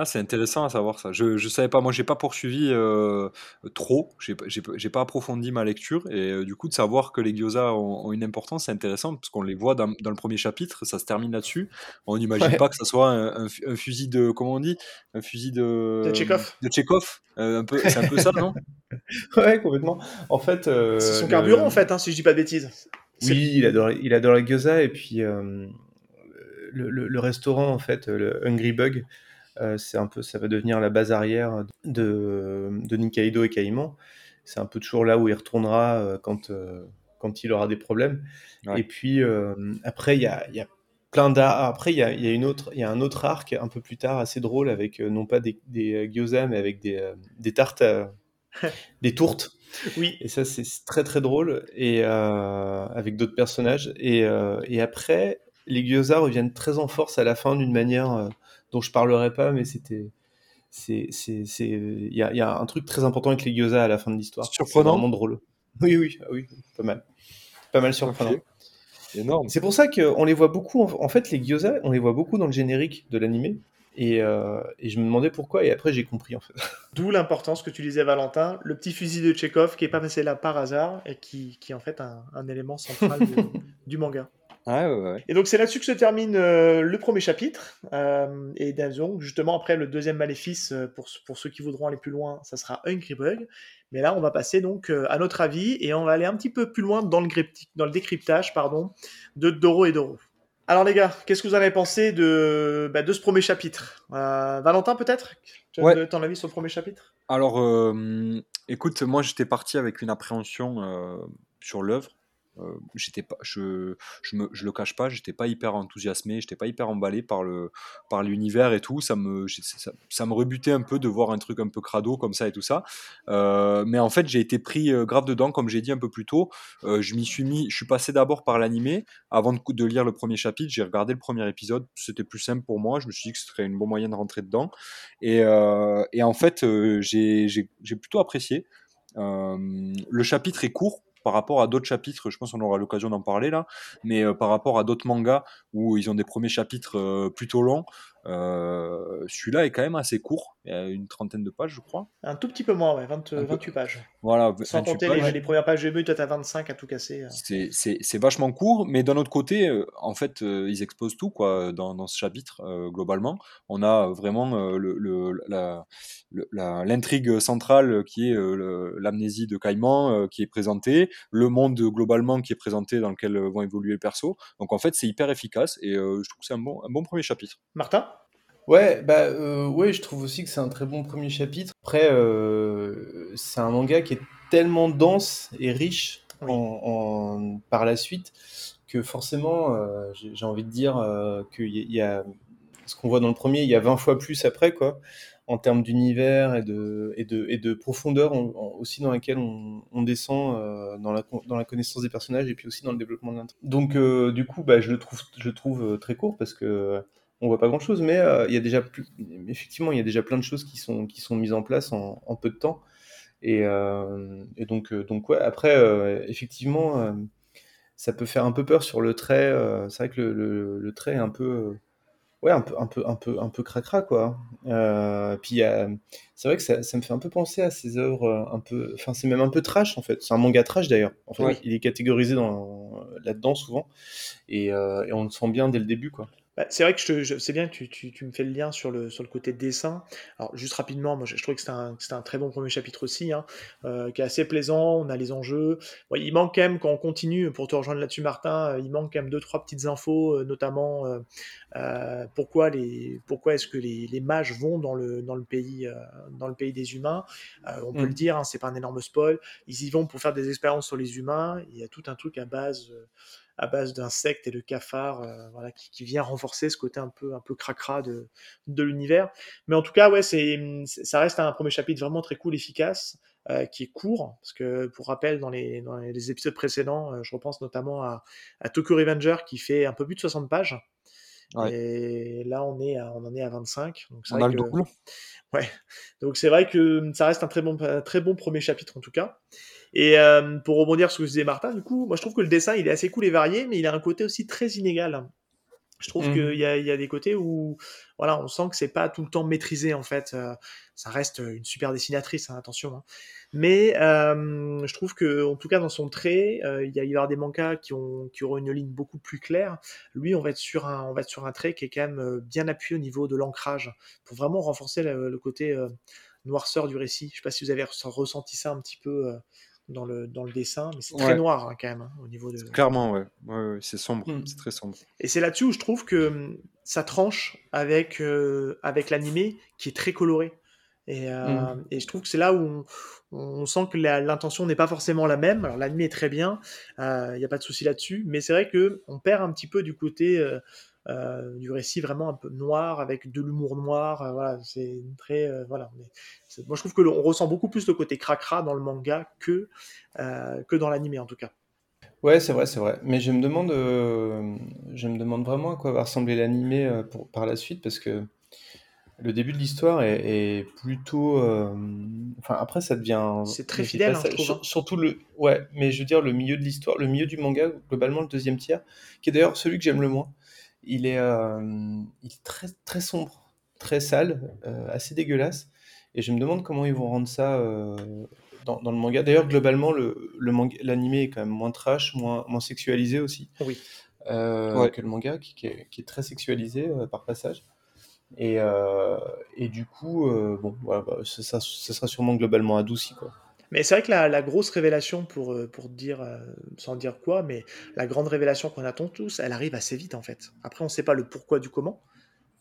Ah, c'est intéressant à savoir ça. Je je savais pas. Moi, j'ai pas poursuivi euh, trop. J'ai pas j'ai pas approfondi ma lecture et euh, du coup de savoir que les gyoza ont, une importance, c'est intéressant parce qu'on les voit dans, dans le premier chapitre. Ça se termine là-dessus. On n'imagine pas que ça soit un, fusil de comment on dit, un fusil de de Tchekhov. De Tchekhov. Euh, un peu, c'est un peu ça, non? Ouais, complètement. En fait, c'est son carburant en fait, hein, si je dis pas de bêtises. Oui, il adore il adore la gyoza et puis le, le, le, restaurant en fait, le Hungry Bug. Euh, c'est un peu, ça va devenir la base arrière de, de Nikaido et Caïman. C'est un peu toujours là où il retournera euh, quand, euh, quand il aura des problèmes. Et puis après, il y a, y a plein d'arts. Après, il y a, y a, une autre, il y a un autre arc un peu plus tard assez drôle avec non pas des, des gyoza mais avec des, des tartes, des tourtes. Oui. Et ça, c'est très très drôle et avec d'autres personnages. Et, et, après, les gyoza reviennent très en force à la fin d'une manière dont je parlerai pas, mais c'était. C'est, il y a, y a, un truc très important avec les gyoza à la fin de l'histoire. Surprenant. C'est vraiment drôle. Oui, oui, ah oui, pas mal. Pas mal surprenant. Énorme. C'est pour ça qu'on les voit beaucoup. En fait, les gyoza, on les voit beaucoup dans le générique de l'animé. Et, euh, et, je me demandais pourquoi, et après j'ai compris en fait. D'où l'importance que tu disais, Valentin, le petit fusil de Tchekhov qui est pas passé là par hasard et qui, qui est en fait un, un élément central du manga. Et donc c'est là-dessus que se termine euh, le premier chapitre. Euh, et donc justement après le deuxième maléfice, euh, pour, pour ceux qui voudront aller plus loin, ça sera Hungry Bug. Mais là on va passer donc à notre avis et on va aller un petit peu plus loin dans le, dans le décryptage pardon, de Doro et Doro. Alors les gars, qu'est-ce que vous en avez pensé de, bah, de ce premier chapitre? Valentin peut-être? Tu as ton avis sur le premier chapitre? Alors écoute, moi j'étais parti avec une appréhension sur l'œuvre euh, j'étais pas, je, je, me, je le cache pas, j'étais pas hyper enthousiasmé, j'étais pas hyper emballé par le, par l'univers et tout. Ça me, ça, me rebutait un peu de voir un truc un peu crado comme ça et tout ça. Euh, mais en fait, j'ai été pris euh, grave dedans, comme j'ai dit un peu plus tôt. je m'y suis mis, je suis passé d'abord par l'animé avant de, lire le premier chapitre. J'ai regardé le premier épisode, c'était plus simple pour moi. Je me suis dit que ce serait une bonne moyenne de rentrer dedans. Et, et en fait, j'ai plutôt apprécié. le chapitre est court, par rapport à d'autres chapitres, je pense qu'on aura l'occasion d'en parler là, mais euh, par rapport à d'autres mangas où ils ont des premiers chapitres euh, plutôt longs, euh, celui-là est quand même assez court, il y a une trentaine de pages, je crois. Un tout petit peu moins, ouais, 28 pages. Voilà, Sans compter Les, premières pages but, peut-être à 25 à tout casser. Euh. C'est vachement court, mais d'un autre côté, euh, en fait, ils exposent tout quoi, dans, dans ce chapitre, globalement. On a vraiment l'intrigue le, centrale qui est l'amnésie de Caïman qui est présentée, le monde globalement qui est présenté dans lequel vont évoluer les persos. Donc en fait, c'est hyper efficace et je trouve que c'est un bon, un bon premier chapitre. Martin? Ouais, bah euh, ouais, je trouve aussi que c'est un très bon premier chapitre. Après, euh, c'est un manga qui est tellement dense et riche en, par la suite que forcément, euh, j'ai envie de dire qu'il y, a ce qu'on voit dans le premier, il y a 20 fois plus après, quoi, en termes d'univers et de, et, de, et de profondeur aussi dans laquelle on, descend dans, la, dans la connaissance des personnages et puis aussi dans le développement de l'intrigue. Donc, du coup, bah, je le trouve, je le trouve très court parce que on voit pas grand chose, mais euh, il y a déjà plus, effectivement, il y a déjà plein de choses qui sont, qui sont mises en place en, peu de temps. Et, euh, donc, euh, donc ouais, après, effectivement, ça peut faire un peu peur sur le trait. c'est vrai que le, trait est un peu, ouais, un peu, un peu, un peu, un peu cracra, quoi. puis c'est vrai que ça, me fait un peu penser à ces œuvres un peu, enfin, c'est même un peu trash en fait. C'est un manga trash d'ailleurs. En fait, il est catégorisé dans là-dedans souvent, et, et on le sent bien dès le début, quoi. Bah, c'est vrai que je, c'est bien que tu, tu, me fais le lien sur le, sur le côté dessin. Alors, juste rapidement, moi, je, je trouve que c'est un, un, très bon premier chapitre aussi, hein, euh, qui est assez plaisant. On a les enjeux. il manque quand même, quand on continue, pour te rejoindre là-dessus, Martin, euh, il manque quand même deux, trois petites infos, euh, notamment pourquoi, les, pourquoi est-ce que les, les, mages vont dans le, dans le, pays, dans le pays des humains. on peut mm. le dire, hein, c'est pas un énorme spoil. Ils y vont pour faire des expériences sur les humains. Il y a tout un truc à base à base d'insectes et de cafards, euh, voilà, qui, vient renforcer ce côté un peu, un peu cracra de, de l'univers. Mais en tout cas, ouais, c'est, ça reste un premier chapitre vraiment très cool, efficace, euh, qui est court, parce que pour rappel, dans les, dans les épisodes précédents, euh, je repense notamment à, à, Tokyo Revenger qui fait un peu plus de 60 pages. Et là, on, est à, on en est à 25. Donc on a le double. Ouais. Donc c'est vrai que ça reste un très bon, très bon premier chapitre en tout cas. Et euh, pour rebondir sur ce que disait Martin, du coup, moi je trouve que le dessin il est assez cool et varié, mais il a un côté aussi très inégal. Je trouve mmh. qu'il y, y a, des côtés où voilà, on sent que c'est pas tout le temps maîtrisé en fait. ça reste une super dessinatrice, hein, attention. Hein. Mais euh, je trouve que, en tout cas, dans son trait, euh, il, y a, il y avoir des mangas qui, ont, qui auront une ligne beaucoup plus claire. Lui, on va être sur un, on va être sur un trait qui est quand même euh, bien appuyé au niveau de l'ancrage pour vraiment renforcer le, côté noirceur du récit. Je sais pas si vous avez ressenti ça un petit peu dans le, dans le dessin, mais c'est très noir hein, quand même hein, au niveau de. Clairement, ouais, ouais, c'est sombre, hmm. c'est très sombre. Et c'est là-dessus où je trouve que hum, ça tranche avec, avec l'animé qui est très coloré. Et, mmh. et, je trouve que c'est là où on, sent que l'intention n'est pas forcément la même. Alors l'anime est très bien, il n'y a pas de souci là-dessus, mais c'est vrai que on perd un petit peu du côté euh, du récit vraiment un peu noir avec de l'humour noir. voilà, c'est très voilà. moi je trouve que on ressent beaucoup plus le côté cracra dans le manga que que dans l'anime en tout cas. Ouais, c'est vrai, c'est vrai. Mais je me demande, je me demande vraiment à quoi va ressembler l'animé par la suite parce que le début de l'histoire est, plutôt. Euh, enfin, après, ça devient. C'est très fidèle, hein, je trouve. Hein. Surtout le. Ouais, mais je veux dire, le milieu de l'histoire, le milieu du manga, globalement, le deuxième tiers, qui est d'ailleurs celui que j'aime le moins, il est, euh, il est très, très sombre, très sale, euh, assez dégueulasse. Et je me demande comment ils vont rendre ça dans, dans, le manga. D'ailleurs, globalement, le, le l'animé est quand même moins trash, moins, moins sexualisé aussi. Oui. Que le manga, qui, qui, est, qui est, très sexualisé par passage. Et, euh, et du coup, euh, bon, voilà, bah, ça, sera sûrement globalement adouci. Quoi. Mais c'est vrai que la, la, grosse révélation, pour, euh, pour dire, sans dire quoi, mais la grande révélation qu'on attend tous, elle arrive assez vite en fait. Après, on ne sait pas le pourquoi du comment,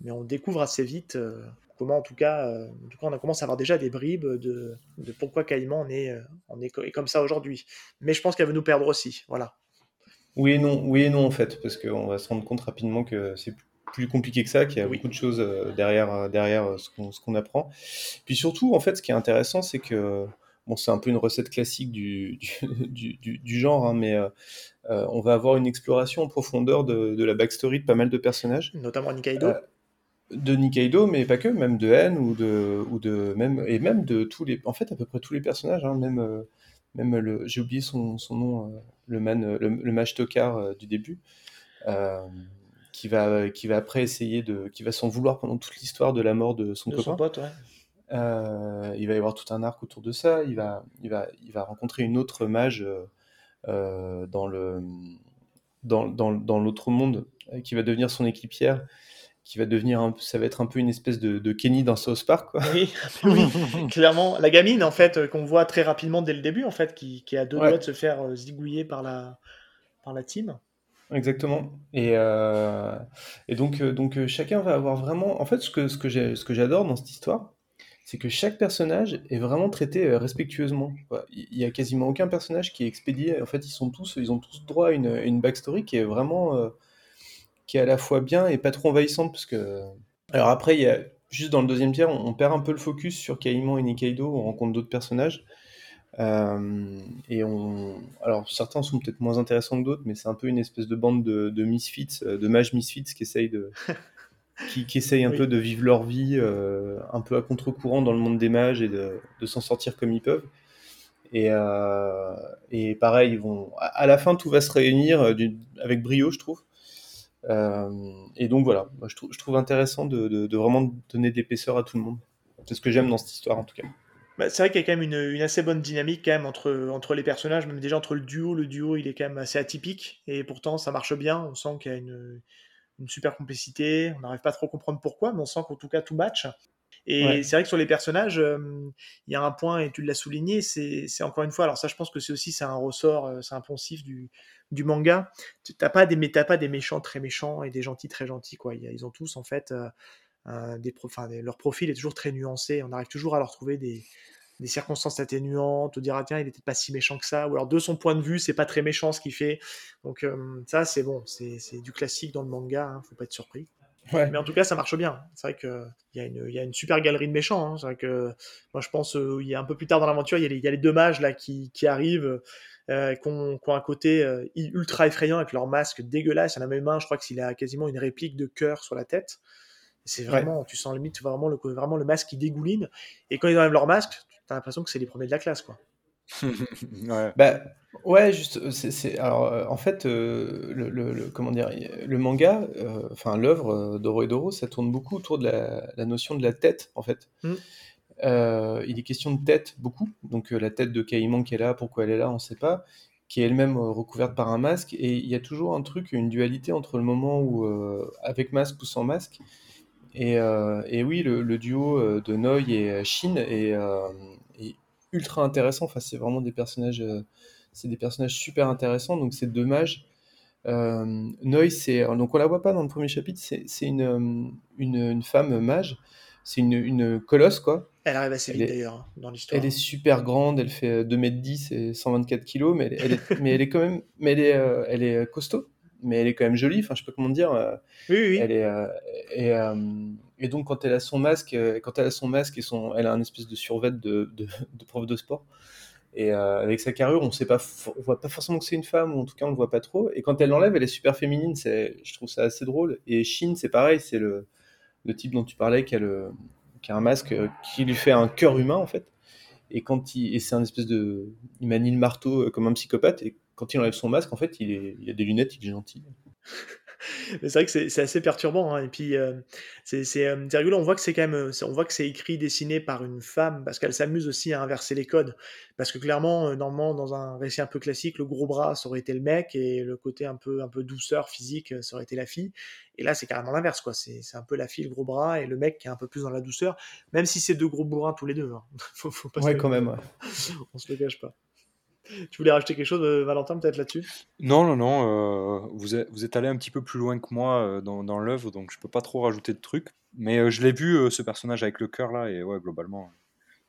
mais on découvre assez vite comment, en tout cas, en tout cas, on commence à avoir déjà des bribes de, de pourquoi Caïman on est, on est, comme ça aujourd'hui. Mais je pense qu'elle veut nous perdre aussi, voilà. Oui et non, oui et non en fait, parce qu'on va se rendre compte rapidement que c'est plus compliqué que ça, qu'il y a beaucoup de choses euh, derrière, euh, derrière euh, ce qu'on apprend. Puis surtout, en fait, ce qui est intéressant, c'est que, bon, c'est un peu une recette classique du, du, du, genre, hein, mais on va avoir une exploration en profondeur de, de, la backstory de pas mal de personnages. Notamment Nikaido. de Nikaido, mais pas que, même de N ou de, ou de même, et même de tous les, en fait, à peu près tous les personnages, hein, même, même le, j'ai oublié son, son nom, le man, le, le mage tokar du début qui va, qui va après essayer de, qui va s'en vouloir pendant toute l'histoire de la mort de son copain. pote, euh, il va y avoir tout un arc autour de ça. Il va, il va, il va rencontrer une autre mage euh, dans le, dans, dans, dans l'autre monde, euh, qui va devenir son équipière, qui va devenir, un, ça va être un peu une espèce de, de Kenny dans South Park. Quoi. Oui, oui clairement. La gamine, en fait, qu'on voit très rapidement dès le début, en fait, qui, qui a deux doigts de se faire zigouiller par la, par la team. Exactement. Et, euh, et donc, euh, donc euh, chacun va avoir vraiment. En fait, ce que, ce que ce que j'adore dans cette histoire, c'est que chaque personnage est vraiment traité respectueusement. Il y a quasiment aucun personnage qui est expédié. En fait, ils sont tous, ils ont tous droit à une, backstory qui est vraiment, qui est à la fois bien et pas trop envahissante, parce. Alors après, il juste dans le deuxième tiers, on, perd un peu le focus sur Caïman et Nikaido. On rencontre d'autres personnages. Euh, et on, alors certains sont peut-être moins intéressants que d'autres, mais c'est un peu une espèce de bande de, misfits, euh, de mages misfits qui essayent de, qui, qui essayent un peu de vivre leur vie euh, un peu à contre-courant dans le monde des mages et de, de s'en sortir comme ils peuvent. Et, euh, et pareil, ils vont, à, la fin, tout va se réunir avec brio, je trouve. Euh, et donc voilà, je, trouve, je trouve intéressant de, de, de vraiment donner de l'épaisseur à tout le monde. C'est ce que j'aime dans cette histoire en tout cas. Bah, c'est vrai qu'il y a quand même une, une, assez bonne dynamique quand même entre, entre les personnages, même déjà entre le duo. Le duo, il est quand même assez atypique et pourtant ça marche bien. On sent qu'il y a une, une super complicité. On n'arrive pas trop à comprendre pourquoi, mais on sent qu'en tout cas tout match. Et c'est vrai que sur les personnages, euh, il y a un point, et tu l'as souligné, c'est encore une fois, alors ça je pense que c'est aussi c'est un ressort, euh, c'est un poncif du, du manga. T'as pas, des, pas des méchants très méchants et des gentils très gentils. Quoi. Ils ont tous en fait... Euh, des, enfin, leur profil est toujours très nuancé. On arrive toujours à leur trouver des, des circonstances atténuantes, ou dire ah tiens il était pas si méchant que ça, ou alors de son point de vue c'est pas très méchant ce qu'il fait. Donc euh, ça c'est bon, c'est du classique dans le manga, hein, faut pas être surpris. Ouais. Mais en tout cas ça marche bien. C'est vrai que il y, a une, y a une super galerie de méchants. Hein. C'est vrai que moi je pense euh, il y a un peu plus tard dans l'aventure il y, y, a les deux mages là qui, qui arrivent. Euh, qui, ont, qui, ont, un côté ultra effrayant avec leur masque dégueulasse. Il y en a même un, je crois qu'il a quasiment une réplique de cœur sur la tête. C'est vraiment, tu sens limite vraiment le, vraiment le masque qui dégouline. Et quand ils enlèvent leur masque, tu as l'impression que c'est les premiers de la classe, quoi. ouais. Bah, ouais, juste, c'est, alors, en fait, le, le, comment dire, le manga, enfin l'œuvre Doro et Doro, ça tourne beaucoup autour de la, la notion de la tête, en fait. Mmh. il est question de tête beaucoup, donc la tête de Caïman qui est là, pourquoi elle est là, on ne sait pas qui est elle-même euh, recouverte par un masque. Et il y a toujours un truc, une dualité entre le moment où, euh, avec masque ou sans masque. Et, euh, et oui, le, duo de Noi et Shin est, ultra intéressant. Enfin, c'est vraiment des personnages, c'est des personnages super intéressants. Donc c'est dommage. Noi, c'est donc on la voit pas dans le premier chapitre. C'est une, une, une, femme mage. C'est une, une colosse quoi elle arrive assez vite d'ailleurs hein, dans l'histoire. Elle est super grande, elle fait 2m10 et 124 kg, mais elle, est, mais elle est quand même mais elle est, euh, elle est costaud, mais elle est quand même jolie, enfin je sais pas comment dire. Euh, oui, oui. Elle est, euh, et, et, donc quand elle a son masque, quand elle a son masque et son, elle a un espèce de survêt de, de, de prof de sport. Et avec sa carrure, on sait pas, on voit pas forcément que c'est une femme, ou en tout cas on le voit pas trop. Et quand elle l'enlève, elle est super féminine. C'est, je trouve ça assez drôle. Et Shin, c'est pareil, c'est le, le type dont tu parlais qui a le, qui a un masque euh, qui lui fait un cœur humain en fait. Et quand il, et c'est un espèce de, il manie le marteau euh, comme un psychopathe. Et quand il enlève son masque, en fait, il, est, il a des lunettes, il est gentil. c'est vrai que c'est assez perturbant. Hein. Et puis, euh, c'est euh, rigolo. On voit que c'est quand même, euh, on voit que c'est écrit, dessiné par une femme, parce qu'elle s'amuse aussi à inverser les codes. Parce que clairement, normalement, dans un récit un peu classique, le gros bras, ça aurait été le mec, et le côté un peu, un peu douceur physique, ça aurait été la fille. Et là, c'est carrément l'inverse, quoi. C'est un peu la fille, le gros bras, et le mec qui est un peu plus dans la douceur, même si c'est deux gros bourrins tous les deux. Hein. faut, faut pas ouais, quand même. On se le cache pas. Tu voulais rajouter quelque chose, euh, Valentin, peut-être là-dessus? Non, non, non. Euh, vous, êtes, vous êtes allé un petit peu plus loin que moi euh, dans, dans l'œuvre, donc je peux pas trop rajouter de trucs. Mais je l'ai vu, ce personnage avec le cœur là, et ouais, globalement,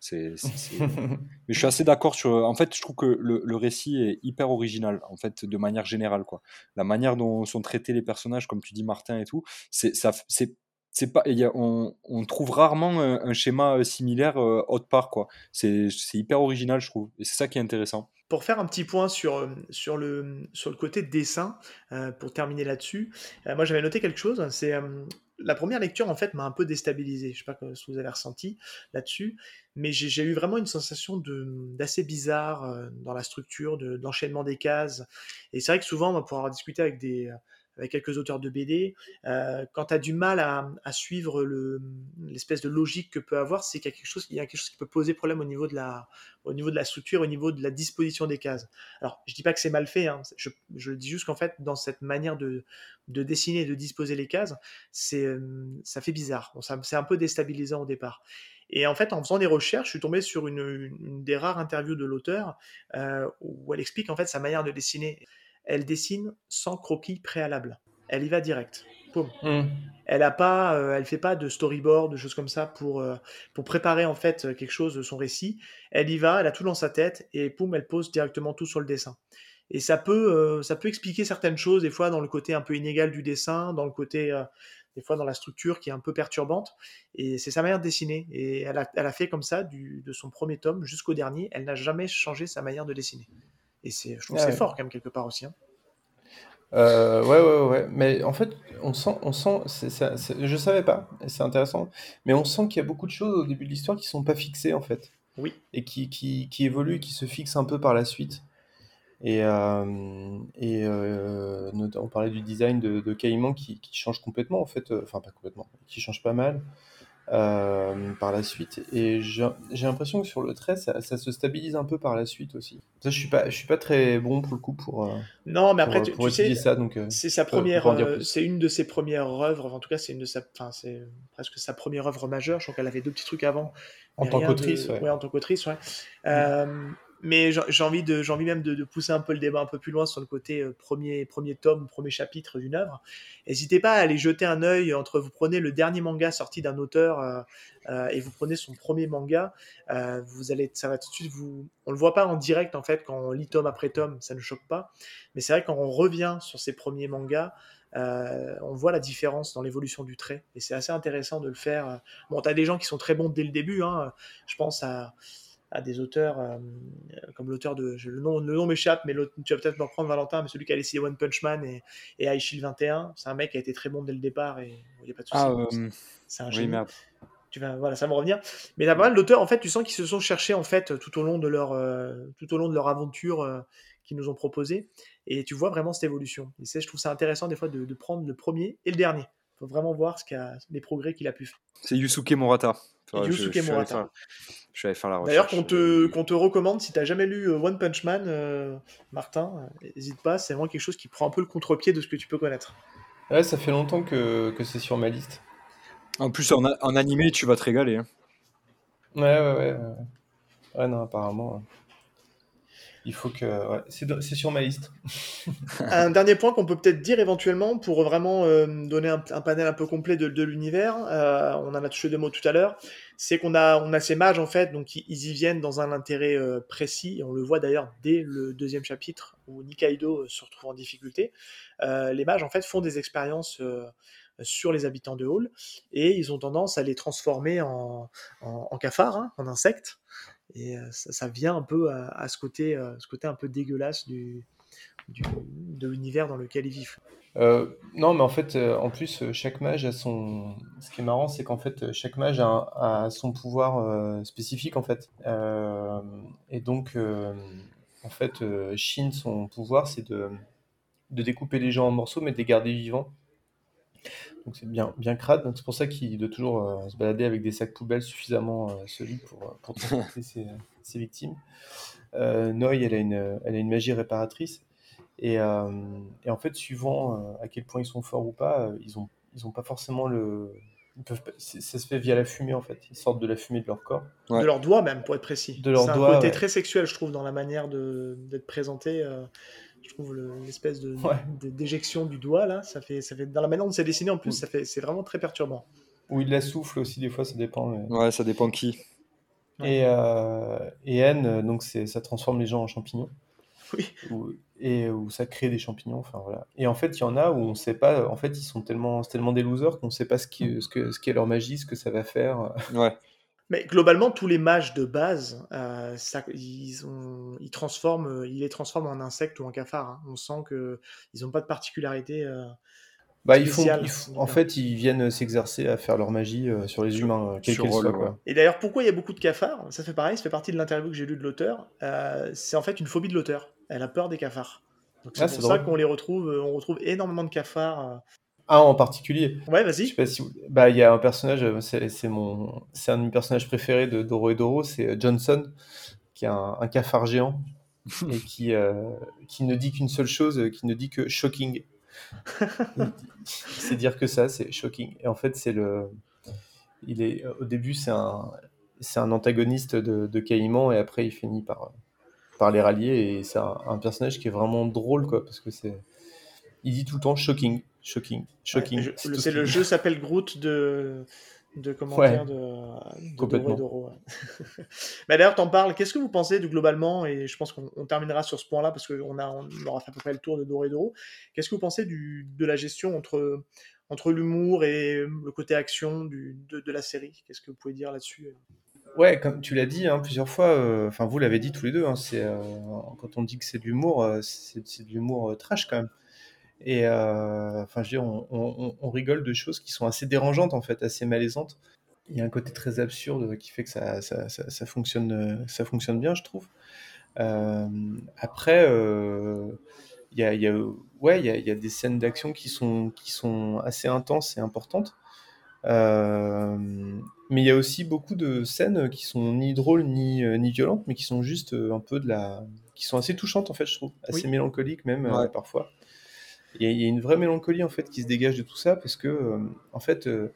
c'est. Mais je suis assez d'accord sur. En fait, je trouve que le, le, récit est hyper original, en fait, de manière générale, quoi. La manière dont sont traités les personnages, comme tu dis, Martin et tout, c'est ça, c'est c'est pas, y a, on, on, trouve rarement un, schéma similaire autre part, quoi. C'est hyper original, je trouve, et c'est ça qui est intéressant. Pour faire un petit point sur, euh, sur, le, sur le côté dessin, euh, pour terminer là-dessus, euh, moi j'avais noté quelque chose, c'est la première lecture en fait m'a un peu déstabilisé, je sais pas ce que vous avez ressenti là-dessus, mais j'ai eu vraiment une sensation d'assez bizarre dans la structure, de, d'enchaînement des cases, et c'est vrai que souvent, on va pouvoir discuter avec des avec quelques auteurs de BD, euh, quand tu as du mal à, suivre l'espèce de logique que peut avoir, c'est qu'il y a quelque chose, qui peut poser problème au niveau de la, au niveau de la structure, au niveau de la disposition des cases. Alors, je dis pas que c'est mal fait, hein, je, je, dis juste qu'en fait, dans cette manière de, de dessiner et de disposer les cases, euh, ça fait bizarre. C'est un peu déstabilisant au départ. Et en fait, en faisant des recherches, je suis tombé sur une, une des rares interviews de l'auteur euh, où elle explique en fait sa manière de dessiner elle dessine sans croquis préalable. Elle y va direct. Hmm. Elle a pas, euh, elle fait pas de storyboard, de choses comme ça pour euh, pour préparer en fait quelque chose de son récit. Elle y va, elle a tout dans sa tête et poum, elle pose directement tout sur le dessin. Et ça peut euh, ça peut expliquer certaines choses des fois dans le côté un peu inégal du dessin, dans le côté des fois dans la structure qui est un peu perturbante. Et c'est sa manière de dessiner. Et elle a, elle a fait comme ça du, de son premier tome jusqu'au dernier. Elle n'a jamais changé sa manière de dessiner. Et c'est, je trouve que c'est fort quand même quelque part aussi. Hein. Euh, ouais, ouais, ouais. Mais en fait, on sent, on sent, c'est, je savais pas, et c'est intéressant, mais on sent qu'il y a beaucoup de choses au début de l'histoire qui sont pas fixées en fait. Oui. Et qui, qui, qui évoluent, qui se fixent un peu par la suite. Et, euh, et euh, on parlait du design de, de Caïman qui, qui change complètement en fait, enfin pas complètement, qui change pas mal. Euh, par la suite. Et j'ai l'impression que sur le trait, ça, se stabilise un peu par la suite aussi. Ça, je suis pas, je suis pas très bon pour le coup pour. Euh, non, mais après, tu, sais, ça, donc. Euh, c'est sa première, c'est une de ses premières œuvres. En tout cas, c'est une de sa, enfin, c'est presque sa première œuvre majeure. Je crois qu'elle avait deux petits trucs avant. En tant qu'autrice, ouais. En tant qu'autrice, ouais. Mm mais j'ai envie, de, envie même de, pousser un peu le débat un peu plus loin sur le côté euh, premier, premier tome, premier chapitre d'une œuvre. N'hésitez pas à aller jeter un œil entre vous prenez le dernier manga sorti d'un auteur euh, euh, et vous prenez son premier manga, vous allez, ça va tout de suite vous, on le voit pas en direct en fait quand on lit tome après tome, ça ne choque pas, mais c'est vrai quand on revient sur ses premiers mangas, on voit la différence dans l'évolution du trait et c'est assez intéressant de le faire. Bon, tu as des gens qui sont très bons dès le début, hein. je pense à à des auteurs euh, comme l'auteur de le nom le nom m'échappe mais tu vas peut-être m'en prendre Valentin mais celui qui a laissé One Punch Man et, et Shield 21 c'est un mec qui a été très bon dès le départ et il n'y a pas de souci ah, euh, c'est un oui, tu vas, voilà, ça va me revenir. Mais t'as pas mal d'auteurs, en fait, tu sens qu'ils se sont cherchés en fait tout au long de leur, tout au long de leur aventure qu'ils nous ont proposé, et tu vois vraiment cette évolution. Et c'est, je trouve ça intéressant des fois de, de prendre le premier et le dernier. Il faut vraiment voir ce qu'a, les progrès qu'il a pu faire. C'est Yusuke Murata. Enfin, Yusuke je, je, Murata. Faire, je vais aller faire la recherche. D'ailleurs, qu'on te, qu'on te recommande, si tu n'as jamais lu One Punch Man, euh, Martin, n'hésite pas, c'est vraiment quelque chose qui prend un peu le contre-pied de ce que tu peux connaître. Ouais, ça fait longtemps que, que c'est sur ma liste. En plus, en, en, animé, tu vas te régaler. Hein. Ouais, ouais, ouais. Ouais, non, apparemment. Il faut que. C'est sur ma liste. un dernier point qu'on peut peut-être dire éventuellement pour vraiment euh, donner un, panel un peu complet de, l'univers, euh, on en a touché deux mots tout à l'heure, c'est qu'on a, on a ces mages en fait, donc ils, y viennent dans un intérêt euh, précis, et on le voit d'ailleurs dès le deuxième chapitre où Nikaido se retrouve en difficulté. les mages en fait font des expériences sur les habitants de Hall et ils ont tendance à les transformer en, en, en cafards, hein, en insectes. Et ça, ça, vient un peu à, ce, côté, euh, ce côté un peu dégueulasse du, de l'univers dans lequel ils vivent. Euh, non, mais en fait, euh, en plus, chaque mage a son. Ce qui est marrant, c'est qu'en fait, chaque mage a, a son pouvoir euh, spécifique, en fait. Euh, et donc, en fait, Shin, son pouvoir, c'est de, de découper les gens en morceaux, mais de les garder vivants. Donc c'est bien, bien crade. Donc c'est pour ça qu'il doit toujours euh, se balader avec des sacs poubelles suffisamment euh, solides pour, pour transporter ses, ses, victimes. Euh, Noi, elle a, une, elle a une magie réparatrice. Et, et en fait, suivant à quel point ils sont forts ou pas, ils n'ont ils ont pas forcément le. Ils peuvent, ça se fait via la fumée en fait. Ils sortent de la fumée de leur corps. Ouais. De leurs doigts même, pour être précis. De leurs doigts. C'est un côté ouais. très sexuel, je trouve, dans la manière d'être présenté je trouve l'espèce de, ouais. d'éjection du doigt là, ça fait, ça fait dans la manière dont c'est dessiné en plus, ça fait, c'est vraiment très perturbant. Ou il la souffle aussi des fois, ça dépend. Mais... Ouais, ça dépend qui. Et, euh, et N, donc c'est, ça transforme les gens en champignons. Oui. Ou, et où ça crée des champignons. Enfin voilà. Et en fait, il y en a où on sait pas. En fait, ils sont tellement, tellement des losers qu'on sait pas ce qui, ce que, ce qu'est leur magie, ce que ça va faire. Ouais. Mais globalement, tous les mages de base, euh, ça, ils, ont, ils, transforment, ils les transforment en insectes ou en cafards. Hein. On sent qu'ils n'ont pas de particularité. Euh, bah, ils font, ils font, en fait, ils viennent s'exercer à faire leur magie euh, sur les sur, humains, quel soit. Quoi. Et d'ailleurs, pourquoi il y a beaucoup de cafards? Ça fait pareil, ça fait partie de l'interview que j'ai lu de l'auteur. Euh, c'est en fait une phobie de l'auteur. Elle a peur des cafards. Donc c'est ah, pour ça qu'on les retrouve, on retrouve énormément de cafards. Euh, Ah, en particulier. Ouais, vas-y. Je sais pas si vous... Bah, il y a un personnage, c'est mon, c'est un de mes personnages préférés de Doro et Doro, c'est Johnson, qui est un, un cafard géant et qui, euh, qui ne dit qu'une seule chose, qui ne dit que shocking. c'est dire que ça, c'est shocking. Et en fait, c'est le, il est au début, c'est un, c'est un antagoniste de, de Caïman et après, il finit par, par les rallier et c'est un, un personnage qui est vraiment drôle, quoi, parce que c'est, il dit tout le temps shocking shocking, shocking. Ouais, c'est le jeu s'appelle Groot de de commentaires ouais, de, de complètement. Ouais. Mais d'ailleurs, t'en parles. Qu'est-ce que vous pensez de globalement et je pense qu'on terminera sur ce point-là parce qu'on a on aura fait à peu près le tour de Doro et Doro. Qu'est-ce que vous pensez du, de la gestion entre entre l'humour et le côté action du, de, de la série? Qu'est-ce que vous pouvez dire là-dessus? Ouais, comme tu l'as dit hein, plusieurs fois, enfin euh, vous l'avez dit tous les deux, hein, c'est euh, quand on dit que c'est de l'humour, euh, c'est de l'humour trash quand même. Et euh, enfin, je veux dire, on, on, on, rigole de choses qui sont assez dérangeantes, en fait, assez malaisantes. Il y a un côté très absurde qui fait que ça, ça, ça, ça fonctionne, ça fonctionne bien, je trouve. Euh, après, euh, il y a, y a, ouais, y a, y a des scènes d'action qui sont, qui sont assez intenses et importantes. Euh, mais il y a aussi beaucoup de scènes qui sont ni drôles ni, ni violentes, mais qui sont juste un peu de la, qui sont assez touchantes en fait, je trouve, assez oui. mélancoliques même ouais. parfois il y, y, a une vraie mélancolie en fait qui se dégage de tout ça parce que euh, en fait euh,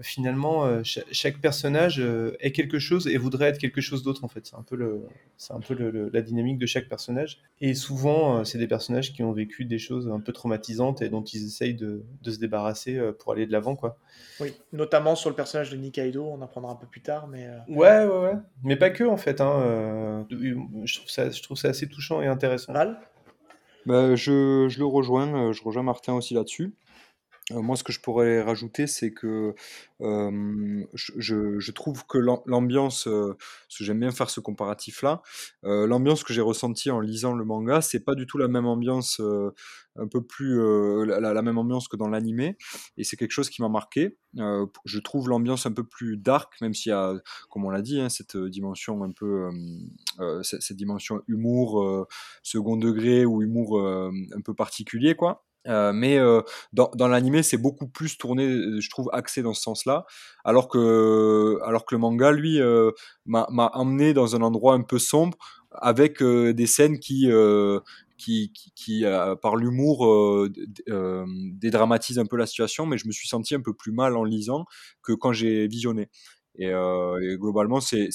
finalement euh, ch chaque personnage est quelque chose et voudrait être quelque chose d'autre en fait. C'est un peu le c'est un peu le, le, la dynamique de chaque personnage. Et souvent c'est des personnages qui ont vécu des choses un peu traumatisantes et dont ils essayent de, de se débarrasser pour aller de l'avant quoi. Oui notamment sur le personnage de Nikaido on en apprendra un peu plus tard mais ouais ouais ouais. Mais pas que en fait hein, je trouve ça je trouve ça assez touchant et intéressant. Val bah, je, je, le rejoins, je rejoins Martin aussi là-dessus. Euh, moi, ce que je pourrais rajouter, c'est que je, trouve que l'ambiance, parce que j'aime bien faire ce comparatif-là, l'ambiance que j'ai ressentie en lisant le manga, c'est pas du tout la même ambiance, un peu plus la, même ambiance que dans l'animé, et c'est quelque chose qui m'a marqué. Euh, je trouve l'ambiance un peu plus dark, même s'il y a, comme on l'a dit, hein, cette dimension un peu, euh, cette, dimension humour second degré ou humour un peu particulier, quoi. Euh, mais euh, dans, dans l'animé, c'est beaucoup plus tourné, euh, je trouve, axé dans ce sens-là, alors que, alors que le manga, lui, euh, m'a emmené dans un endroit un peu sombre, avec euh, des scènes qui, qui, qui, par l'humour, dédramatisent un peu la situation, mais je me suis senti un peu plus mal en lisant que quand j'ai visionné. Et, et, globalement, c'est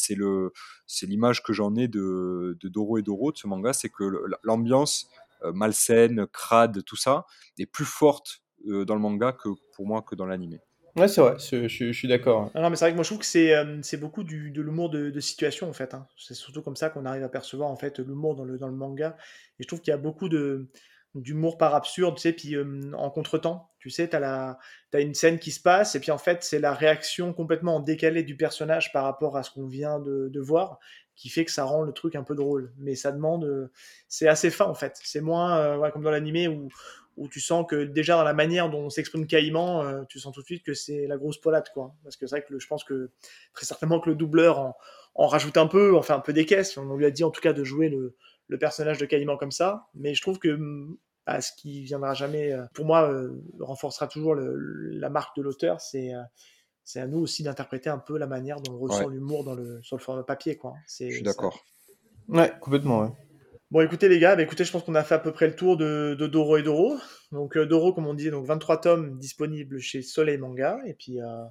l'image que j'en ai de, de Doro et Doro, de ce manga, c'est que l'ambiance euh, malsaine, crade, tout ça, est plus forte euh, dans le manga que pour moi que dans l'anime. Ouais, c'est vrai, je, je, je suis d'accord. Non, mais c'est vrai que moi je trouve que c'est euh, beaucoup du, de l'humour de, de, situation en fait. Hein. C'est surtout comme ça qu'on arrive à percevoir en fait l'humour dans le, dans le manga. Et je trouve qu'il y a beaucoup de d'humour par absurde, tu sais, puis euh, en contretemps, tu sais, t'as la as une scène qui se passe et puis en fait c'est la réaction complètement décalée du personnage par rapport à ce qu'on vient de, de, voir qui fait que ça rend le truc un peu drôle. Mais ça demande, euh, c'est assez fin en fait. C'est moins euh, comme dans l'animé où, où tu sens que déjà dans la manière dont on s'exprime caïman, euh, tu sens tout de suite que c'est la grosse polade quoi. Parce que c'est vrai que je pense que très certainement que le doubleur en, rajoute un peu, en fait un peu des caisses. On lui a dit en tout cas de jouer le, le personnage de caïman comme ça. Mais je trouve que bah, ce qui viendra jamais, pour moi, renforcera toujours la marque de l'auteur, c'est c'est à nous aussi d'interpréter un peu la manière dont on ressent ouais. l'humour dans le, sur le format papier. Quoi. Je suis d'accord. Ouais, complètement. Ouais. Bon, écoutez les gars, bah, écoutez, je pense qu'on a fait à peu près le tour de, de Doro et Doro. Donc euh, Doro, comme on dit, donc 23 tomes disponibles chez Soleil Manga. Et puis, euh,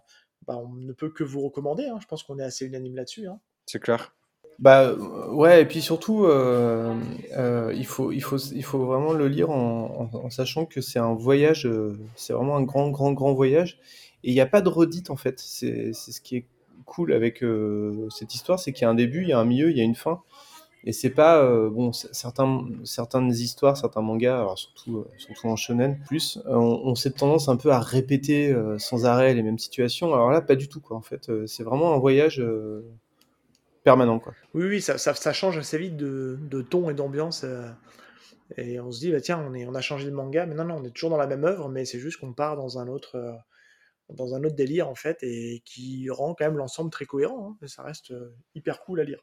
bah, on ne peut que vous recommander. Hein. Je pense qu'on est assez unanime là-dessus. Hein. C'est clair. Bah ouais, et puis surtout, euh, euh, il, faut, il, faut, il faut vraiment le lire en, en, en sachant que c'est un voyage, euh, c'est vraiment un grand, grand, grand voyage. Et il n'y a pas de redite en fait. C'est ce qui est cool avec euh, cette histoire, c'est qu'il y a un début, il y a un milieu, il y a une fin. Et c'est pas euh, bon certains certaines histoires, certains mangas, alors surtout euh, surtout en shonen plus, on, on cette tendance un peu à répéter sans arrêt les mêmes situations. Alors là, pas du tout quoi. En fait, c'est vraiment un voyage permanent quoi. Oui oui, ça, change assez vite de, ton et d'ambiance. et on se dit bah tiens, on on a changé de manga, mais non non, on est toujours dans la même œuvre, mais c'est juste qu'on part dans un autre dans un autre délire en fait et qui rend quand même l'ensemble très cohérent. Hein, ça reste euh, hyper cool à lire.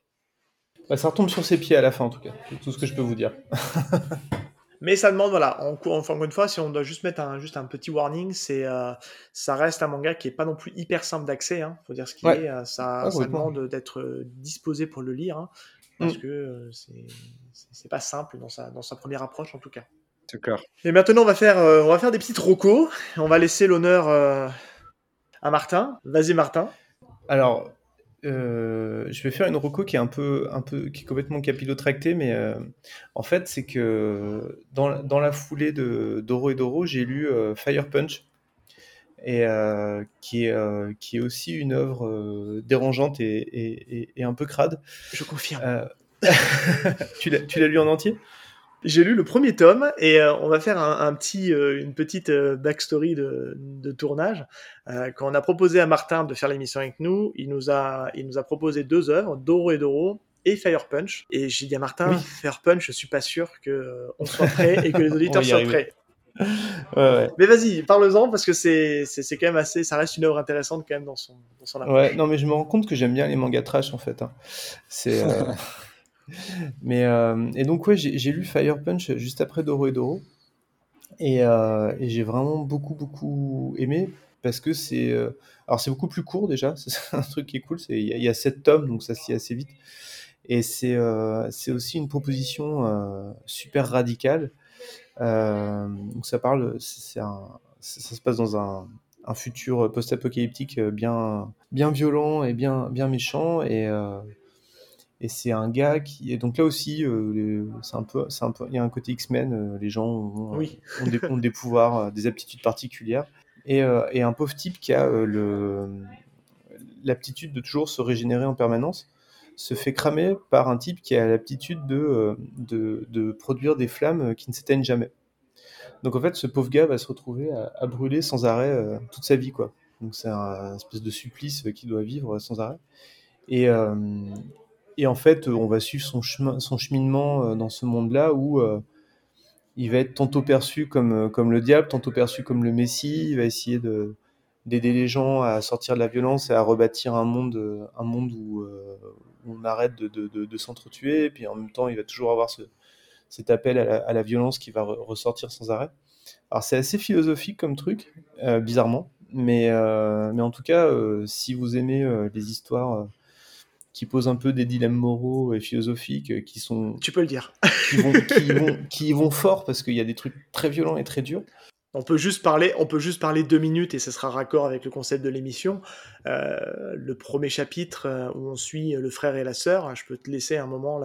Bah, ça retombe sur ses pieds à la fin en tout cas, c'est tout ce que je peux vous dire. Mais ça demande, voilà, en, encore une fois, si on doit juste mettre un, juste un petit warning, c'est euh, ça reste un manga qui est pas non plus hyper simple d'accès, hein, faut dire ce qu'il ouais. est, euh, ça, ah, ça demande d'être disposé pour le lire, hein, parce mm. que euh, c'est pas simple dans sa, dans sa première approche en tout cas. Clair. Et maintenant, on va faire, euh, on va faire des petites rocos. On va laisser l'honneur euh, à Martin. Vas-y, Martin. Alors, euh, je vais faire une roco qui est un peu, un peu, qui est complètement capillotractée, mais euh, en fait, c'est que dans, dans, la foulée de Doro et Doro, j'ai lu euh, Fire Punch, et qui est, qui est aussi une œuvre dérangeante et, et, et, un peu crade. Je confirme. tu l'as lu en entier? J'ai lu le premier tome et euh, on va faire un, un petit, euh, une petite euh, backstory de, de tournage. Quand on a proposé à Martin de faire l'émission avec nous, il nous a, il nous a proposé deux œuvres, Doro et Doro et Fire Punch. Et j'ai dit à Martin, oui. Fire Punch, je suis pas sûr que on soit prêt et que les auditeurs soient prêts. Ouais, ouais. Mais vas-y, parle-en parce que c'est c'est quand même assez, ça reste une œuvre intéressante quand même dans son dans son approche. Ouais, non mais je me rends compte que j'aime bien les mangas trash en fait. Hein. C'est Mais, euh, et donc, ouais, j'ai lu Fire Punch juste après Doro et Doro. Et, euh, j'ai vraiment beaucoup, beaucoup aimé parce que c'est. Euh, alors, c'est beaucoup plus court déjà, c'est un truc qui est cool. Il y, a 7 tomes, donc ça se lit assez vite. Et c'est aussi une proposition super radicale. donc, ça parle. ça se passe dans un, un futur post-apocalyptique bien, bien violent et bien, bien méchant. Et et c'est un gars qui. Et donc là aussi, euh, c'est un peu, c'est un peu, il y a un côté X-Men. Euh, les gens ont, oui. ont, des, ont, des, pouvoirs, euh, des aptitudes particulières. Et, et un pauvre type qui a le l'aptitude de toujours se régénérer en permanence se fait cramer par un type qui a l'aptitude de, de, de, produire des flammes qui ne s'éteignent jamais. Donc en fait, ce pauvre gars va se retrouver à, brûler sans arrêt toute sa vie, quoi. Donc c'est un, espèce de supplice qu'il doit vivre sans arrêt. Et, et en fait, on va suivre son, chemin, son cheminement dans ce monde-là où il va être tantôt perçu comme, comme le diable, tantôt perçu comme le Messie. Il va essayer de, d'aider les gens à sortir de la violence et à rebâtir un monde, un monde où, on arrête de, s'entretuer. Et puis en même temps, il va toujours avoir ce, cet appel à la, violence qui va ressortir sans arrêt. Alors c'est assez philosophique comme truc, bizarrement. Mais, euh, mais en tout cas, euh, si vous aimez euh, les histoires qui posent un peu des dilemmes moraux et philosophiques, qui sont. Tu peux le dire. qui, vont, qui, vont, fort parce qu'il y a des trucs très violents et très durs. On peut juste parler, on peut juste parler deux minutes et ce sera raccord avec le concept de l'émission. le premier chapitre où on suit le frère et la sœur. Je peux te laisser un moment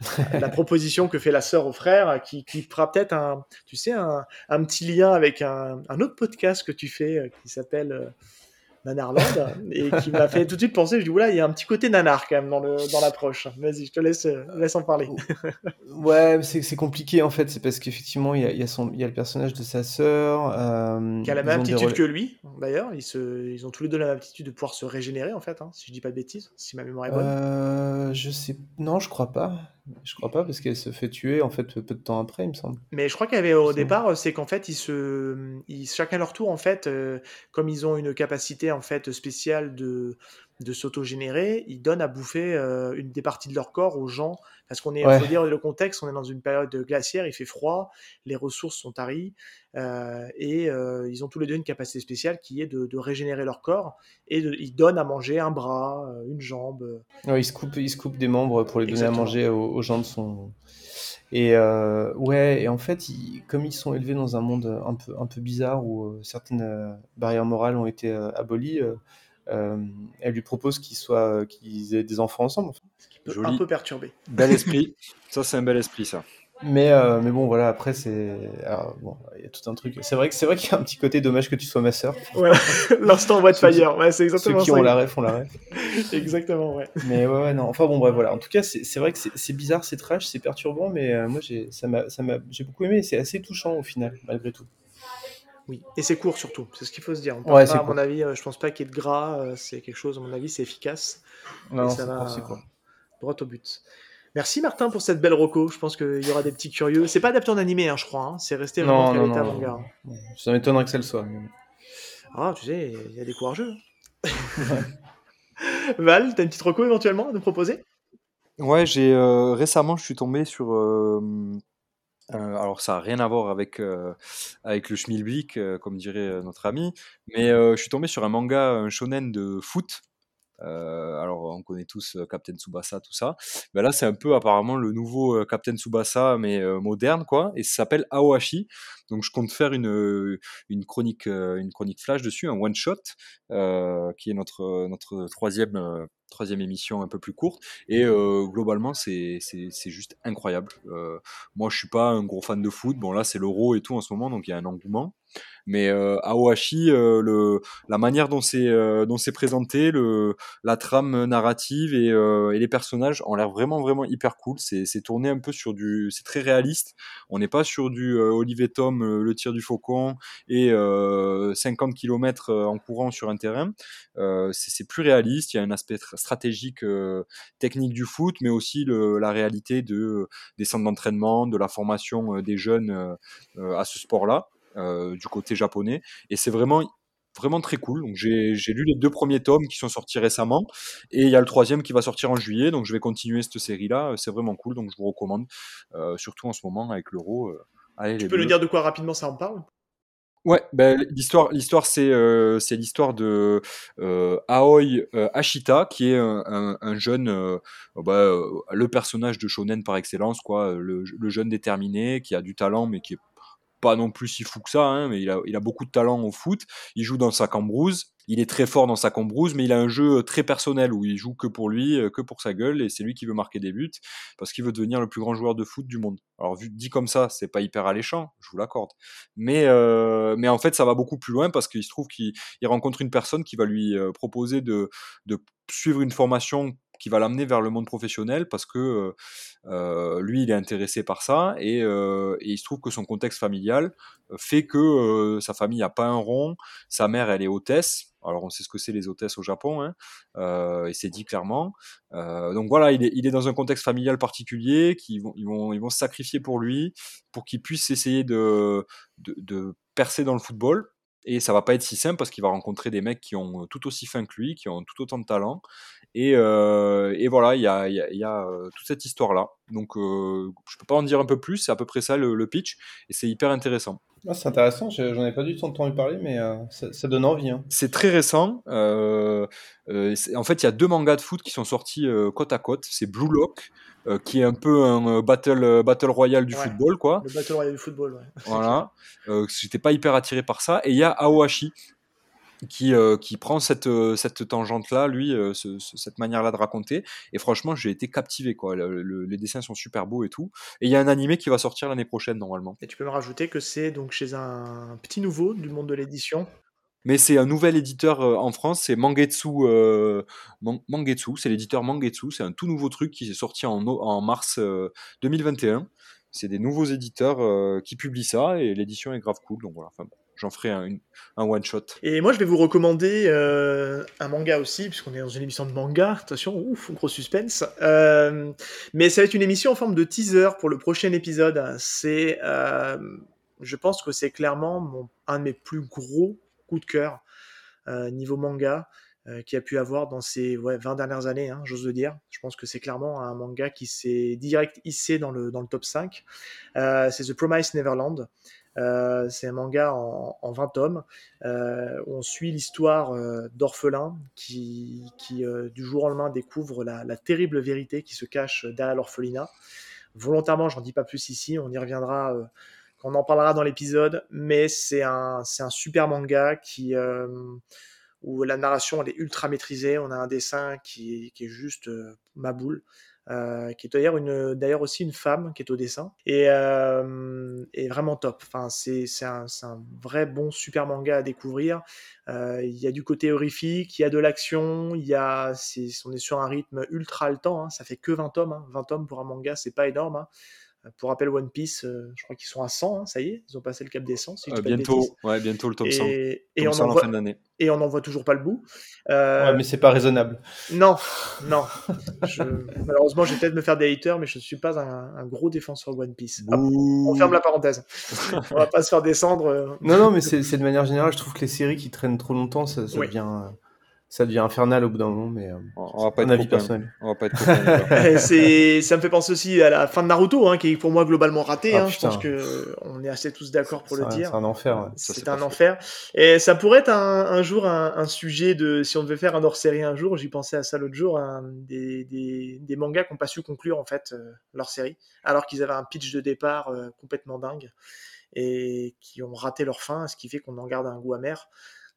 la proposition que fait la sœur au frère, qui, qui fera peut-être un, tu sais, un, un, petit lien avec un, un, autre podcast que tu fais euh, qui s'appelle euh, Nanarland et qui m'a fait tout de suite penser, je dis, voilà, il y a un petit côté nanar quand même dans, le, dans l'approche. Vas-y, je te laisse, euh, laisse en parler. ouais, c'est, c'est compliqué en fait, c'est parce qu'effectivement, il y a, il y, a son, il y a le personnage de sa sœur. Euh, qui a la même aptitude que lui, d'ailleurs. Ils, se, ils ont tous les deux la même aptitude de pouvoir se régénérer en fait, hein, si je dis pas de bêtises, si ma mémoire est bonne. Euh, je sais, non, je crois pas. Je crois pas parce qu'elle se fait tuer en fait peu de temps après, il me semble. Mais je crois qu'il y avait au départ, c'est qu'en fait ils se, ils, chacun leur tour en fait, euh, comme ils ont une capacité en fait spéciale de de s'autogénérer, ils donnent à bouffer euh, une des parties de leur corps aux gens. Parce qu'on est, faut dire le contexte, on est dans une période glaciaire, il fait froid, les ressources sont taries, euh, et euh, ils ont tous les deux une capacité spéciale qui est de, régénérer leur corps, et ils donnent à manger un bras, une jambe. ils, se coupent, ils se coupent des membres pour les donner à manger aux, gens de son... Et ouais, et en fait, comme ils sont élevés dans un monde un peu, un peu bizarre où certaines barrières morales ont été abolies, elle lui propose qu'ils soient, qu'ils aient des enfants ensemble un peu perturbé. Bel esprit. ça, c'est un bel esprit, ça. Mais, euh, mais bon, voilà, après, c'est. Bon, il y a tout un truc. C'est vrai, que, vrai qu'il y a un petit côté dommage que tu sois ma sœur. Ouais, l'instant Whitefire, ouais, c'est exactement ça. Ceux qui ont la ref, on la ref. exactement, ouais. Mais ouais, ouais, non. Enfin bon, bref, voilà. En tout cas, c'est vrai que c'est bizarre, c'est trash, c'est perturbant, mais euh, moi, j'ai beaucoup aimé. C'est assez touchant au final, malgré tout. Oui, et c'est court surtout, c'est ce qu'il faut se dire. ouais, à mon avis, euh, je pense pas qu'il y ait de gras, c'est quelque chose, à mon avis, c'est efficace. Non, c'est court droit au but. Merci Martin pour cette belle roco. Je pense qu'il y aura des petits curieux. C'est pas adapté en animé, hein, je crois. Hein. C'est resté vraiment non, non, non, Ça m'étonnerait que ça le soit. Ah, tu sais, il y a des courageux. Val, t'as une petite roco éventuellement à nous proposer? Ouais, j'ai euh, récemment, je suis tombé sur. Euh, euh, alors, ça n'a rien à voir avec, avec le schmilblick, comme dirait notre ami, mais je suis tombé sur un manga, un shonen de foot euh, alors, on connaît tous euh, Captain Tsubasa, tout ça. Là, c'est un peu apparemment le nouveau euh, Captain Tsubasa, mais moderne, quoi. Et ça s'appelle Aohashi. Donc, je compte faire une, chronique, une chronique flash dessus, un one shot, qui est notre, troisième émission un peu plus courte. Et globalement, c'est juste incroyable. moi, je suis pas un gros fan de foot. Bon, là, c'est l'euro et tout en ce moment, donc il y a un engouement. Mais euh, Aohashi, euh, le, la manière dont c'est euh, présenté, la trame narrative et, les personnages ont l'air vraiment vraiment hyper cool. C'est tourné un peu sur du, c'est très réaliste. On n'est pas sur du Olivier Tom, le tir du faucon et 50 km en courant sur un terrain. c'est plus réaliste. Il y a un aspect stratégique, technique du foot, mais aussi la réalité de des centres d'entraînement, de la formation des jeunes à ce sport-là. Euh, du côté japonais. Et c'est vraiment vraiment très cool. Donc j'ai lu les deux premiers tomes qui sont sortis récemment et il y a le troisième qui va sortir en juillet. Donc je vais continuer cette série là. C'est vraiment cool. Donc je vous recommande, euh, surtout en ce moment avec l'euro. Euh, allez, tu peux nous dire de quoi rapidement ça en parle? Ouais, ben, l'histoire, l'histoire c'est c'est l'histoire de Aoi Ashita qui est un, un, jeune, bah, le personnage de shonen par excellence quoi, le, le, jeune déterminé qui a du talent mais qui est pas non plus si fou que ça, hein, mais il a, beaucoup de talent au foot. Il joue dans sa cambrouse. Il est très fort dans sa cambrouse, mais il a un jeu très personnel où il joue que pour lui, euh, que pour sa gueule, et c'est lui qui veut marquer des buts parce qu'il veut devenir le plus grand joueur de foot du monde. Alors vu dit comme ça, c'est pas hyper alléchant, je vous l'accorde. Mais euh, mais en fait, ça va beaucoup plus loin parce qu'il se trouve qu'il rencontre une personne qui va lui euh, proposer de suivre une formation qui va l'amener vers le monde professionnel parce que lui, il est intéressé par ça et, il se trouve que son contexte familial fait que sa famille n'a pas un rond, sa mère, elle est hôtesse. Alors on sait ce que c'est les hôtesses au Japon, hein, et c'est dit clairement. donc voilà, il est, dans un contexte familial particulier, qui vont, ils vont, se sacrifier pour lui, pour qu'il puisse essayer de percer dans le football. Et ça va pas être si simple parce qu'il va rencontrer des mecs qui ont tout aussi faim que lui, qui ont tout autant de talent. Et, euh, et voilà, il y a, y a, y a euh, toute cette histoire-là. Donc, euh, je peux pas en dire un peu plus, c'est à peu près ça le, le pitch, et c'est hyper intéressant. Ah, c'est intéressant, j'en ai pas du tout entendu parler, mais euh, ça, ça, donne envie. Hein. C'est très récent. Euh, en fait, il y a deux mangas de foot qui sont sortis côte à côte. C'est Blue Lock, qui est un peu un battle, battle royal du Ouais. football, quoi. Le Battle Royale du football, ouais. Voilà. Euh, J'étais pas hyper attiré par ça. Et il y a Aohashi qui, euh, qui prend cette, euh, cette tangente-là, lui, euh, ce- ce- cette manière-là de raconter. Et franchement, j'ai été captivé. Quoi. Le- le- les dessins sont super beaux et tout. Et il y a un animé qui va sortir l'année prochaine, normalement. Et tu peux me rajouter que c'est donc chez un petit nouveau du monde de l'édition. Mais c'est un nouvel éditeur euh, en France, c'est Mangetsu. euh, Man- Mangetsu, c'est l'éditeur Mangetsu. C'est un tout nouveau truc qui est sorti en, mars euh, 2021. C'est des nouveaux éditeurs euh, qui publient ça et l'édition est grave cool. Donc voilà, j'en ferai un, one shot. Et moi, je vais vous recommander euh, un manga aussi, puisqu'on est dans une émission de manga. Attention, ouf, gros suspense. Euh, mais ça va être une émission en forme de teaser pour le prochain épisode. C'est, euh, je pense que c'est clairement un de mes plus gros coups de cœur euh, niveau manga euh, qu'il y a pu avoir dans ces ouais, 20 dernières années, hein, j'ose le dire. Je pense que c'est clairement un manga qui s'est direct hissé dans le, dans le top 5. Euh, c'est The Promised Neverland. C'est un manga en, en 20 tomes où on suit l'histoire d'orphelins qui, qui du jour au lendemain découvrent la, la terrible vérité qui se cache derrière l'orphelinat. Volontairement, j'en dis pas plus ici, on y reviendra euh, quand on en parlera dans l'épisode, mais c'est un, un super manga qui, euh, où la narration elle est ultra maîtrisée, on a un dessin qui, qui est juste euh, ma boule. euh, qui est d'ailleurs aussi une femme qui est au dessin et, euh, vraiment top enfin c'est un, vrai bon super manga à découvrir il y a du côté horrifique il y a de l'action il y a on est sur un rythme ultra haletant hein, ça fait que 20 tomes hein. 20 tomes pour un manga c'est pas énorme hein. Pour rappel One Piece euh, je crois qu'ils sont à 100 hein, ça y est ils ont passé le cap des 100 si je Euh, bientôt, ouais, bientôt le top 100. et, on 100 en voit fin d'année. et on n'en voit toujours pas le bout Euh, Ouais, mais c'est pas raisonnable. non, non. Je- Malheureusement, je vais peut-être me faire des haters, mais je ne suis pas un, un gros défenseur de One Piece. Hop, on ferme la parenthèse. on va pas se faire descendre. euh. Non, non, mais c'est c'est de manière générale, je trouve que les séries qui traînent trop longtemps, ça, ça Oui. devient, euh, ça devient infernal au bout d'un moment, mais euh, On, va pas un être avis personnel. On va pas être ça me fait penser aussi à la fin de Naruto, hein, qui est pour moi globalement ratée. Ah, hein. Je pense que on est assez tous d'accord pour C'est le un- dire. C'est un enfer. ouais. Ça, c'est un enfer. Et ça pourrait être un, un jour un, un sujet de. Si on devait faire un hors-série un jour, j'y pensais à ça l'autre jour, des, des, des mangas qui n'ont pas su conclure en fait euh, leur série, alors qu'ils avaient un pitch de départ euh, complètement dingue et qui ont raté leur fin, ce qui fait qu'on en garde un goût amer.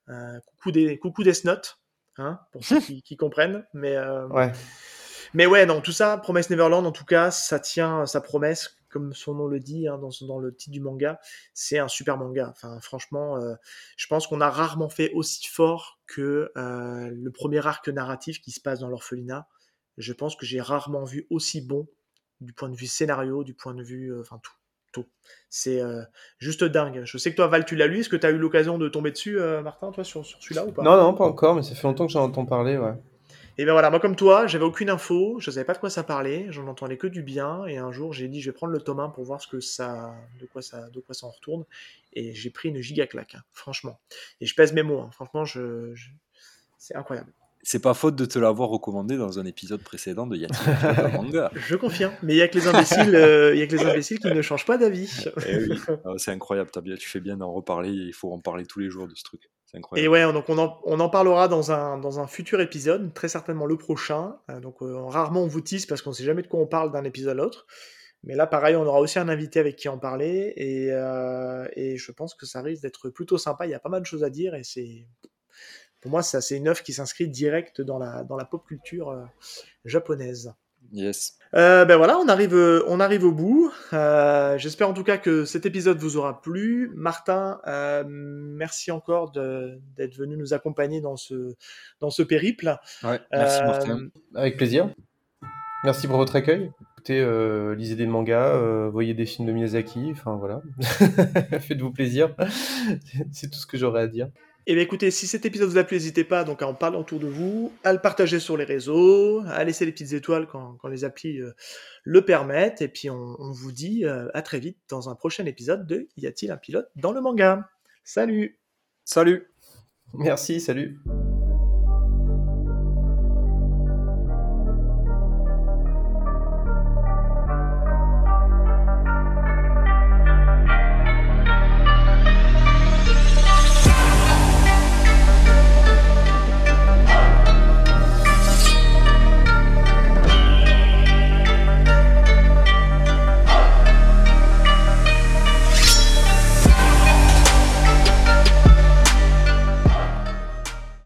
Euh, coucou des coucou Death Note, hein, pour ceux qui, qui comprennent. Mais euh, Ouais. mais ouais, non, tout ça, Promesse Neverland, en tout cas, ça tient sa promesse, comme son nom le dit hein, dans, le titre du manga. C'est un super manga. Enfin, franchement, euh, je pense qu'on a rarement fait aussi fort que euh, le premier arc narratif qui se passe dans l'orphelinat. Je pense que j'ai rarement vu aussi bon du point de vue scénario, du point de vue, enfin tout, tout. C'est euh, juste dingue. Je sais que toi, Val, tu l'as lu. Est-ce que tu as eu l'occasion de tomber dessus, euh, Martin, toi, sur, sur celui-là ou pas? Non, non, pas encore, mais ça fait longtemps que j'en entends parler, ouais. Et bien voilà, moi comme toi, j'avais aucune info, je savais pas de quoi ça parlait, j'en entendais que du bien, et un jour j'ai dit je vais prendre le tome 1 pour voir ce que ça, de quoi ça, de quoi ça en retourne, et j'ai pris une giga claque, hein, franchement. Et je pèse mes mots, hein, franchement, je, je- c'est incroyable. C'est pas faute de te l'avoir recommandé dans un épisode précédent de Yati manga? Je confirme, mais il y a que les imbéciles, euh, y a que les imbéciles qui ne changent pas d'avis. Eh oui. Ah, c'est incroyable, bien, tu fais bien d'en reparler. Il faut en parler tous les jours de ce truc. C'est incroyable. Et ouais, donc on en, on en parlera dans un, dans un futur épisode, très certainement le prochain. Euh, donc euh, rarement on vous tease parce qu'on sait jamais de quoi on parle d'un épisode à l'autre. Mais là, pareil, on aura aussi un invité avec qui en parler. Et, euh, et je pense que ça risque d'être plutôt sympa. Il y a pas mal de choses à dire. Et c'est, pour moi, c'est une œuvre qui s'inscrit direct dans la, dans la pop culture euh, japonaise. Yes. Euh, ben voilà, on arrive, euh, on arrive au bout. Euh, J'espère en tout cas que cet épisode vous aura plu. Martin, euh, merci encore d'être venu nous accompagner dans ce, dans ce périple. Ouais, merci Euh, Martin. Avec plaisir. Merci pour votre accueil. Écoutez, euh, lisez des mangas, euh, voyez des films de Miyazaki, enfin voilà. Faites-vous plaisir. C'est tout ce que j'aurais à dire. Et bien écoutez, si cet épisode vous a plu, n'hésitez pas donc, à en parler autour de vous, à le partager sur les réseaux, à laisser les petites étoiles quand, les applis euh, le permettent. Et puis on, on vous dit euh, à très vite dans un prochain épisode de Y a-t-il un pilote dans le manga? Salut Salut Merci, salut.